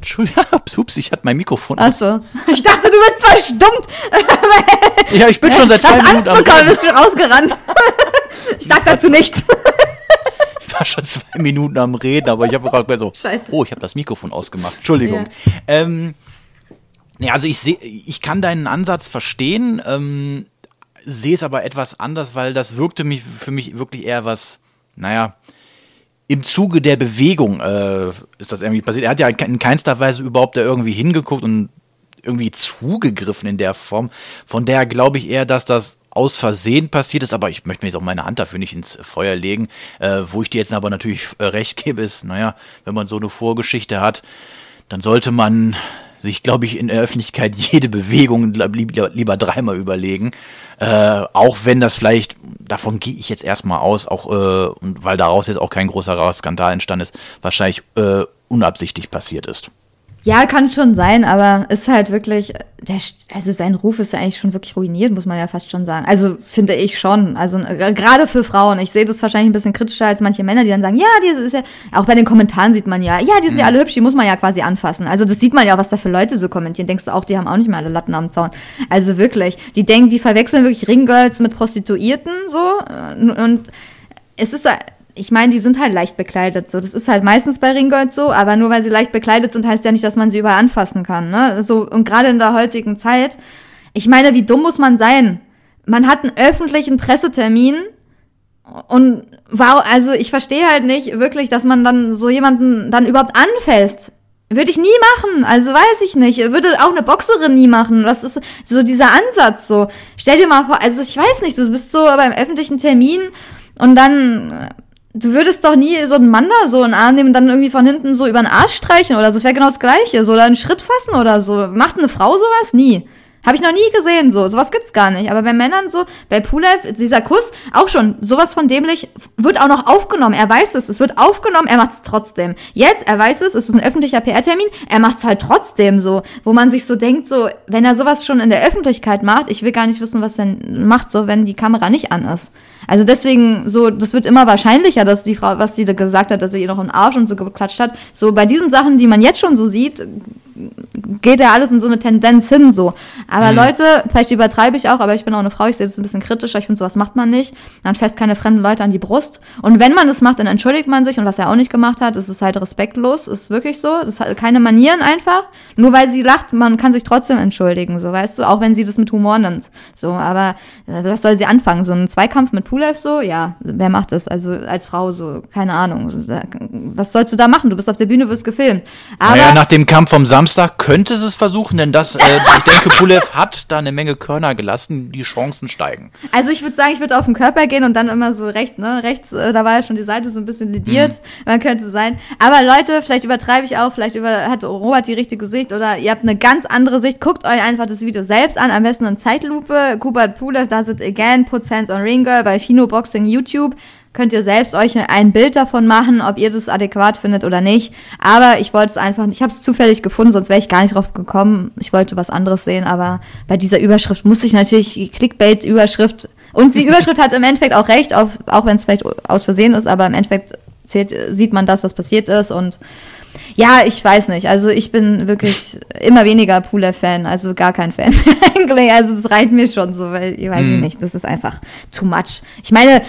Entschuldigung, [LAUGHS] ups, ich hatte mein Mikrofon Ach so. Ich dachte, du bist verstummt. [LAUGHS] ja, ich bin schon seit zwei Minuten am Reden. bist du rausgerannt. ich sag dazu nichts. [LAUGHS] ich war schon zwei Minuten am Reden, aber ich habe gerade so, Scheiße. oh, ich habe das Mikrofon ausgemacht. Entschuldigung. Ja. Ähm, ja, also ich sehe, ich kann deinen Ansatz verstehen, ähm, sehe es aber etwas anders, weil das wirkte mich für mich wirklich eher was, naja, im Zuge der Bewegung äh, ist das irgendwie passiert. Er hat ja in keinster Weise überhaupt da irgendwie hingeguckt und irgendwie zugegriffen in der Form. Von der glaube ich eher, dass das aus Versehen passiert ist, aber ich möchte mir jetzt auch meine Hand dafür nicht ins Feuer legen. Äh, wo ich dir jetzt aber natürlich äh, recht gebe, ist, naja, wenn man so eine Vorgeschichte hat, dann sollte man sich, glaube ich, in der Öffentlichkeit [LAUGHS] jede Bewegung lieber, lieber dreimal überlegen. Äh, auch wenn das vielleicht, davon gehe ich jetzt erstmal aus, auch äh, weil daraus jetzt auch kein großer Skandal entstanden ist, wahrscheinlich äh, unabsichtlich passiert ist. Ja, kann schon sein, aber ist halt wirklich, der, also sein Ruf ist ja eigentlich schon wirklich ruiniert, muss man ja fast schon sagen. Also finde ich schon. Also äh, gerade für Frauen. Ich sehe das wahrscheinlich ein bisschen kritischer als manche Männer, die dann sagen, ja, die ist ja, auch bei den Kommentaren sieht man ja, ja, die sind ja alle hübsch, die muss man ja quasi anfassen. Also das sieht man ja auch, was da für Leute so kommentieren. Denkst du auch, die haben auch nicht mehr alle Latten am Zaun. Also wirklich, die denken, die verwechseln wirklich Ringgirls mit Prostituierten so und es ist ich meine, die sind halt leicht bekleidet. So, das ist halt meistens bei Ringgold so, aber nur weil sie leicht bekleidet sind, heißt ja nicht, dass man sie überall anfassen kann. Ne? So, und gerade in der heutigen Zeit, ich meine, wie dumm muss man sein? Man hat einen öffentlichen Pressetermin und wow, also ich verstehe halt nicht wirklich, dass man dann so jemanden dann überhaupt anfasst. Würde ich nie machen, also weiß ich nicht. Würde auch eine Boxerin nie machen. Was ist so dieser Ansatz so? Stell dir mal vor, also ich weiß nicht, du bist so beim öffentlichen Termin und dann du würdest doch nie so einen Mann da so in den Arm nehmen und dann irgendwie von hinten so über den Arsch streichen oder so. Das wäre genau das Gleiche. So, oder einen Schritt fassen oder so. Macht eine Frau sowas? Nie. Habe ich noch nie gesehen, so. Sowas gibt's gar nicht. Aber bei Männern so, bei Pulev, dieser Kuss, auch schon, sowas von dämlich, wird auch noch aufgenommen. Er weiß es, es wird aufgenommen, er macht's trotzdem. Jetzt, er weiß es, es ist ein öffentlicher PR-Termin, er macht's halt trotzdem so. Wo man sich so denkt, so, wenn er sowas schon in der Öffentlichkeit macht, ich will gar nicht wissen, was er macht, so, wenn die Kamera nicht an ist. Also deswegen, so, das wird immer wahrscheinlicher, dass die Frau, was sie da gesagt hat, dass sie ihr noch einen Arsch und so geklatscht hat. So, bei diesen Sachen, die man jetzt schon so sieht, geht ja alles in so eine Tendenz hin, so. Aber mhm. Leute, vielleicht übertreibe ich auch, aber ich bin auch eine Frau, ich sehe das ein bisschen kritischer, ich finde, sowas macht man nicht. Man fässt keine fremden Leute an die Brust. Und wenn man das macht, dann entschuldigt man sich und was er auch nicht gemacht hat, ist es halt respektlos, ist wirklich so. Das halt keine Manieren einfach. Nur weil sie lacht, man kann sich trotzdem entschuldigen, so, weißt du, auch wenn sie das mit Humor nimmt. So, aber äh, was soll sie anfangen? So ein Zweikampf mit Pulev so? Ja, wer macht das? Also als Frau so, keine Ahnung. Was sollst du da machen? Du bist auf der Bühne, wirst gefilmt. Aber naja, nach dem Kampf vom Samstag könnte es versuchen, denn das, äh, ich denke, Pulev hat da eine Menge Körner gelassen, die Chancen steigen. Also ich würde sagen, ich würde auf den Körper gehen und dann immer so rechts, ne, rechts, äh, da war ja schon die Seite so ein bisschen lidiert, mhm. man könnte sein. Aber Leute, vielleicht übertreibe ich auch, vielleicht über, hat Robert die richtige Sicht oder ihr habt eine ganz andere Sicht. Guckt euch einfach das Video selbst an, am besten in Zeitlupe. Kubert Pulev, da it again, puts hands on ring girl bei Fino Boxing YouTube könnt ihr selbst euch ein Bild davon machen, ob ihr das adäquat findet oder nicht. Aber ich wollte es einfach, ich habe es zufällig gefunden, sonst wäre ich gar nicht drauf gekommen. Ich wollte was anderes sehen, aber bei dieser Überschrift musste ich natürlich Clickbait-Überschrift und die Überschrift hat im Endeffekt auch recht, auf, auch wenn es vielleicht aus Versehen ist, aber im Endeffekt zählt, sieht man das, was passiert ist und ja, ich weiß nicht. Also ich bin wirklich immer weniger Pooler-Fan, also gar kein Fan [LAUGHS] eigentlich. Also es reicht mir schon so, weil ich weiß mm. nicht, das ist einfach too much. Ich meine,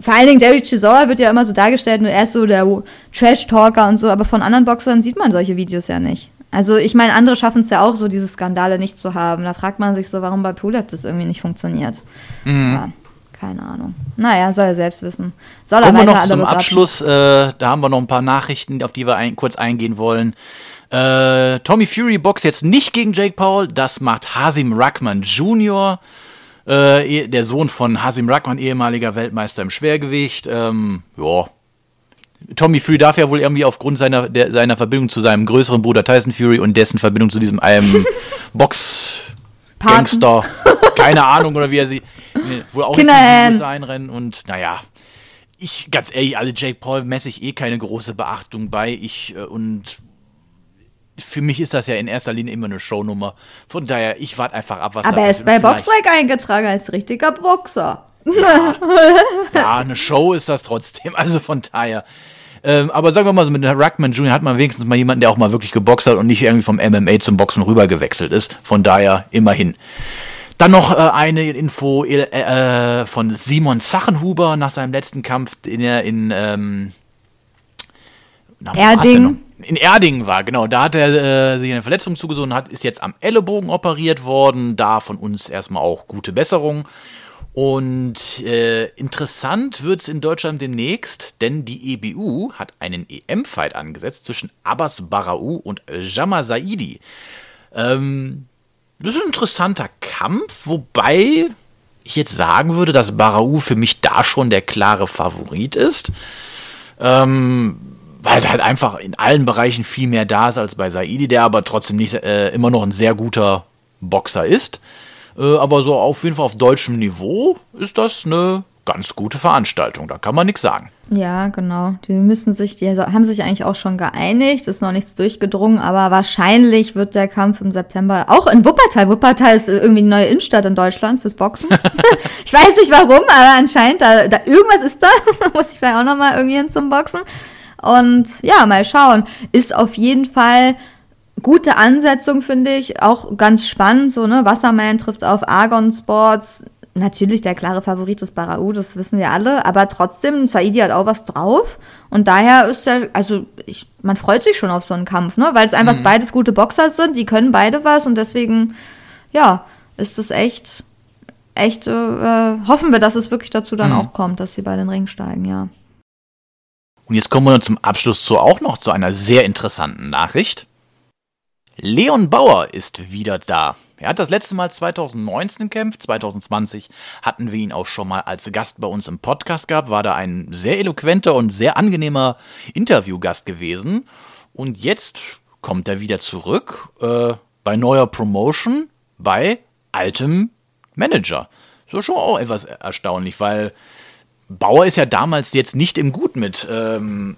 vor allen Dingen Derek Chisora wird ja immer so dargestellt und er ist so der Trash-Talker und so, aber von anderen Boxern sieht man solche Videos ja nicht. Also ich meine, andere schaffen es ja auch so, diese Skandale nicht zu haben. Da fragt man sich so, warum bei Pulev das irgendwie nicht funktioniert. Mhm. Ja, keine Ahnung. Naja, soll er selbst wissen. Soll Kommen wir noch zum Abschluss. Äh, da haben wir noch ein paar Nachrichten, auf die wir ein, kurz eingehen wollen. Äh, Tommy Fury boxt jetzt nicht gegen Jake Paul. Das macht Hasim Ruckman Jr., äh, der Sohn von Hasim Rahman, ehemaliger Weltmeister im Schwergewicht. Ähm, ja. Tommy Fury darf ja wohl irgendwie aufgrund seiner, der, seiner Verbindung zu seinem größeren Bruder Tyson Fury und dessen Verbindung zu diesem einem [LAUGHS] Box-Gangster, keine Ahnung, oder wie er sie, wohl auch ins einrennen und naja, ich, ganz ehrlich, alle Jake Paul messe ich eh keine große Beachtung bei. Ich äh, und für mich ist das ja in erster Linie immer eine Shownummer. Von daher, ich warte einfach ab, was Aber da er ist bei Boxrec eingetragen als richtiger Boxer. Ja. ja, eine Show ist das trotzdem. Also von daher. Ähm, aber sagen wir mal so, mit Ruckman Jr. hat man wenigstens mal jemanden, der auch mal wirklich geboxt hat und nicht irgendwie vom MMA zum Boxen rüber gewechselt ist. Von daher immerhin. Dann noch äh, eine Info äh, äh, von Simon Sachenhuber nach seinem letzten Kampf, den er in ähm, na, Erding in Erding war, genau. Da hat er äh, sich eine Verletzung zugesonnen, hat, ist jetzt am Ellenbogen operiert worden. Da von uns erstmal auch gute Besserung. Und äh, interessant wird es in Deutschland demnächst, denn die EBU hat einen EM-Fight angesetzt zwischen Abbas Barau und Jama Saidi. Ähm, das ist ein interessanter Kampf, wobei ich jetzt sagen würde, dass Barau für mich da schon der klare Favorit ist. Ähm, weil halt einfach in allen Bereichen viel mehr da ist als bei Saidi, der aber trotzdem nicht äh, immer noch ein sehr guter Boxer ist. Äh, aber so auf jeden Fall auf deutschem Niveau ist das eine ganz gute Veranstaltung, da kann man nichts sagen. Ja, genau. Die müssen sich, die haben sich eigentlich auch schon geeinigt, ist noch nichts durchgedrungen, aber wahrscheinlich wird der Kampf im September auch in Wuppertal. Wuppertal ist irgendwie eine neue Innenstadt in Deutschland fürs Boxen. [LAUGHS] ich weiß nicht warum, aber anscheinend da, da irgendwas ist da. [LAUGHS] Muss ich vielleicht auch nochmal irgendwie hin zum Boxen. Und ja, mal schauen. Ist auf jeden Fall gute Ansetzung, finde ich. Auch ganz spannend, so, ne? Wasserman trifft auf Argon Sports natürlich der klare Favorit ist Barau, das wissen wir alle, aber trotzdem, Saidi hat auch was drauf und daher ist er, also ich, man freut sich schon auf so einen Kampf, ne, weil es einfach mhm. beides gute Boxer sind, die können beide was und deswegen, ja, ist es echt, echt, äh, hoffen wir, dass es wirklich dazu dann mhm. auch kommt, dass sie bei den Ring steigen, ja. Und jetzt kommen wir zum Abschluss zu auch noch zu einer sehr interessanten Nachricht. Leon Bauer ist wieder da. Er hat das letzte Mal 2019 gekämpft, 2020 hatten wir ihn auch schon mal als Gast bei uns im Podcast gehabt, war da ein sehr eloquenter und sehr angenehmer Interviewgast gewesen. Und jetzt kommt er wieder zurück äh, bei neuer Promotion bei altem Manager. So schon auch etwas erstaunlich, weil Bauer ist ja damals jetzt nicht im Gut mit ähm,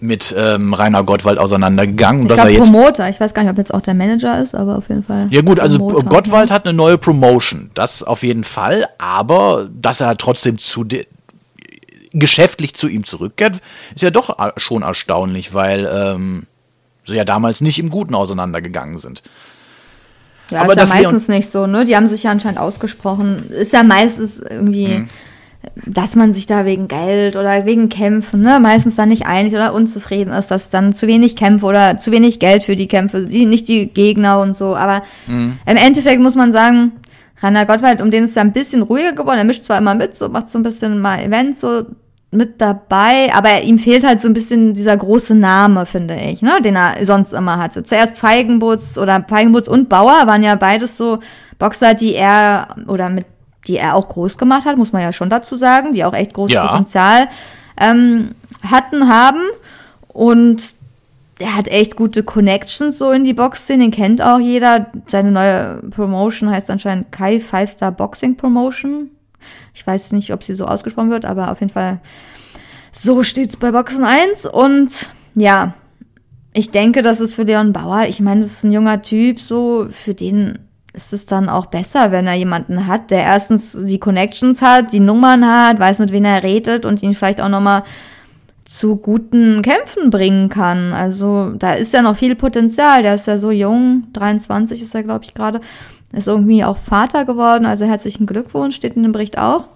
mit ähm, Rainer Gottwald auseinandergegangen. Ich glaube Promoter, ich weiß gar nicht, ob jetzt auch der Manager ist, aber auf jeden Fall. Ja gut, also Promoter. Gottwald hat eine neue Promotion, das auf jeden Fall, aber dass er trotzdem zu geschäftlich zu ihm zurückkehrt, ist ja doch schon erstaunlich, weil ähm, sie ja damals nicht im Guten auseinandergegangen sind. Ja, aber ist ja meistens nicht so, ne? Die haben sich ja anscheinend ausgesprochen. Ist ja meistens irgendwie. Hm dass man sich da wegen Geld oder wegen Kämpfen ne, meistens dann nicht einig oder unzufrieden ist, dass dann zu wenig Kämpfe oder zu wenig Geld für die Kämpfe, die, nicht die Gegner und so. Aber mhm. im Endeffekt muss man sagen, Rainer Gottwald, um den ist ja ein bisschen ruhiger geworden. Er mischt zwar immer mit, so macht so ein bisschen mal Events so mit dabei, aber ihm fehlt halt so ein bisschen dieser große Name, finde ich, ne, den er sonst immer hatte. Zuerst Feigenbutz oder Feigenbutz und Bauer waren ja beides so Boxer, die er oder mit die er auch groß gemacht hat, muss man ja schon dazu sagen, die auch echt großes ja. Potenzial ähm, hatten, haben. Und er hat echt gute Connections so in die Boxszene, den kennt auch jeder. Seine neue Promotion heißt anscheinend Kai Five Star Boxing Promotion. Ich weiß nicht, ob sie so ausgesprochen wird, aber auf jeden Fall so steht es bei Boxen 1. Und ja, ich denke, das ist für Leon Bauer, ich meine, das ist ein junger Typ, so, für den ist es dann auch besser, wenn er jemanden hat, der erstens die Connections hat, die Nummern hat, weiß, mit wem er redet und ihn vielleicht auch nochmal zu guten Kämpfen bringen kann. Also da ist ja noch viel Potenzial. Der ist ja so jung, 23 ist er, glaube ich, gerade. Ist irgendwie auch Vater geworden, also herzlichen Glückwunsch, steht in dem Bericht auch.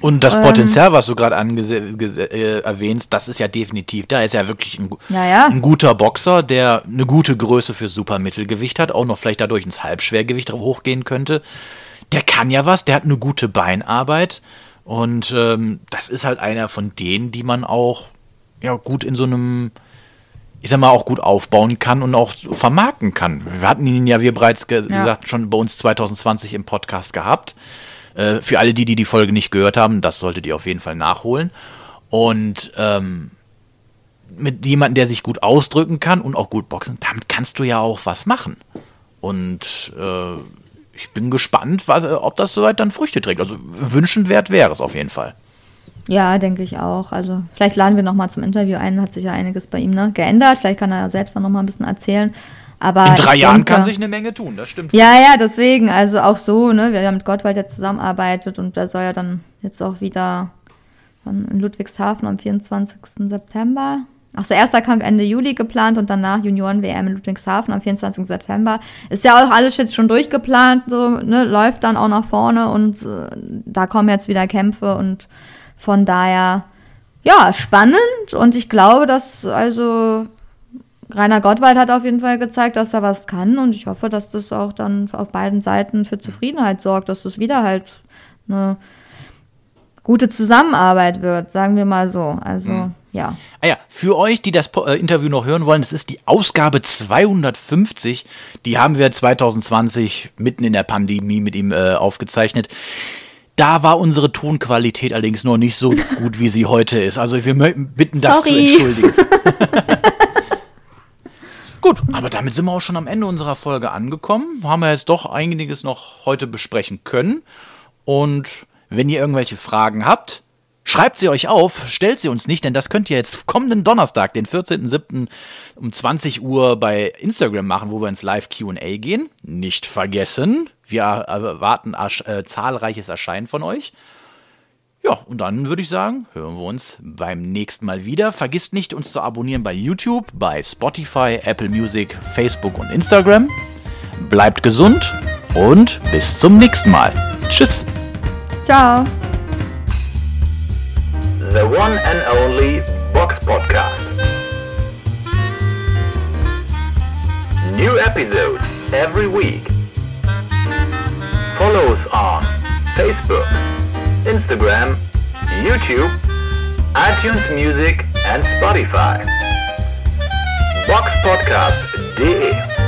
Und das ähm, Potenzial, was du gerade äh, erwähnst, das ist ja definitiv da. Er ist ja wirklich ein, ja, ja. ein, guter Boxer, der eine gute Größe für Supermittelgewicht hat, auch noch vielleicht dadurch ins Halbschwergewicht hochgehen könnte. Der kann ja was, der hat eine gute Beinarbeit. Und ähm, das ist halt einer von denen, die man auch ja, gut in so einem, ich sag mal, auch gut aufbauen kann und auch vermarkten kann. Wir hatten ihn ja, wie bereits ge ja. gesagt, schon bei uns 2020 im Podcast gehabt. Äh, für alle die, die die Folge nicht gehört haben, das solltet ihr auf jeden Fall nachholen. Und ähm, mit jemandem, der sich gut ausdrücken kann und auch gut boxen, damit kannst du ja auch was machen. Und äh, ich bin gespannt, was, ob das soweit dann Früchte trägt. Also wünschenswert wäre es auf jeden Fall. Ja, denke ich auch. Also vielleicht laden wir nochmal zum Interview ein, hat sich ja einiges bei ihm ne, geändert. Vielleicht kann er ja selbst dann nochmal ein bisschen erzählen. Aber in drei Jahren denke, kann sich eine Menge tun, das stimmt. Ja, ja, deswegen, also auch so, ne, wir haben mit Gottwald jetzt zusammenarbeitet und der soll ja dann jetzt auch wieder in Ludwigshafen am 24. September. Ach so, erster Kampf Ende Juli geplant und danach Junioren-WM in Ludwigshafen am 24. September. Ist ja auch alles jetzt schon durchgeplant, so, ne, läuft dann auch nach vorne und äh, da kommen jetzt wieder Kämpfe und von daher, ja, spannend und ich glaube, dass also Rainer Gottwald hat auf jeden Fall gezeigt, dass er was kann und ich hoffe, dass das auch dann auf beiden Seiten für Zufriedenheit sorgt, dass das wieder halt eine gute Zusammenarbeit wird, sagen wir mal so. Also, mhm. ja. Ah ja, für euch, die das äh, Interview noch hören wollen, das ist die Ausgabe 250. Die haben wir 2020 mitten in der Pandemie mit ihm äh, aufgezeichnet. Da war unsere Tonqualität allerdings noch nicht so gut, wie sie heute ist. Also wir bitten das Sorry. zu entschuldigen. [LAUGHS] Gut, aber damit sind wir auch schon am Ende unserer Folge angekommen. Haben wir jetzt doch einiges noch heute besprechen können. Und Wenn ihr irgendwelche Fragen habt, schreibt sie euch auf, stellt sie uns nicht, denn das könnt ihr jetzt kommenden Donnerstag, den 14.07. um 20 Uhr bei Instagram machen, wo wir ins Live QA gehen. Nicht vergessen, wir erwarten äh, zahlreiches Erscheinen von euch. Ja, und dann würde ich sagen, hören wir uns beim nächsten Mal wieder. Vergisst nicht, uns zu abonnieren bei YouTube, bei Spotify, Apple Music, Facebook und Instagram. Bleibt gesund und bis zum nächsten Mal. Tschüss. Ciao. The one and only Box Podcast. New episodes every week. Follow us on Facebook, Instagram, YouTube, iTunes Music and Spotify. Boxpodcast.de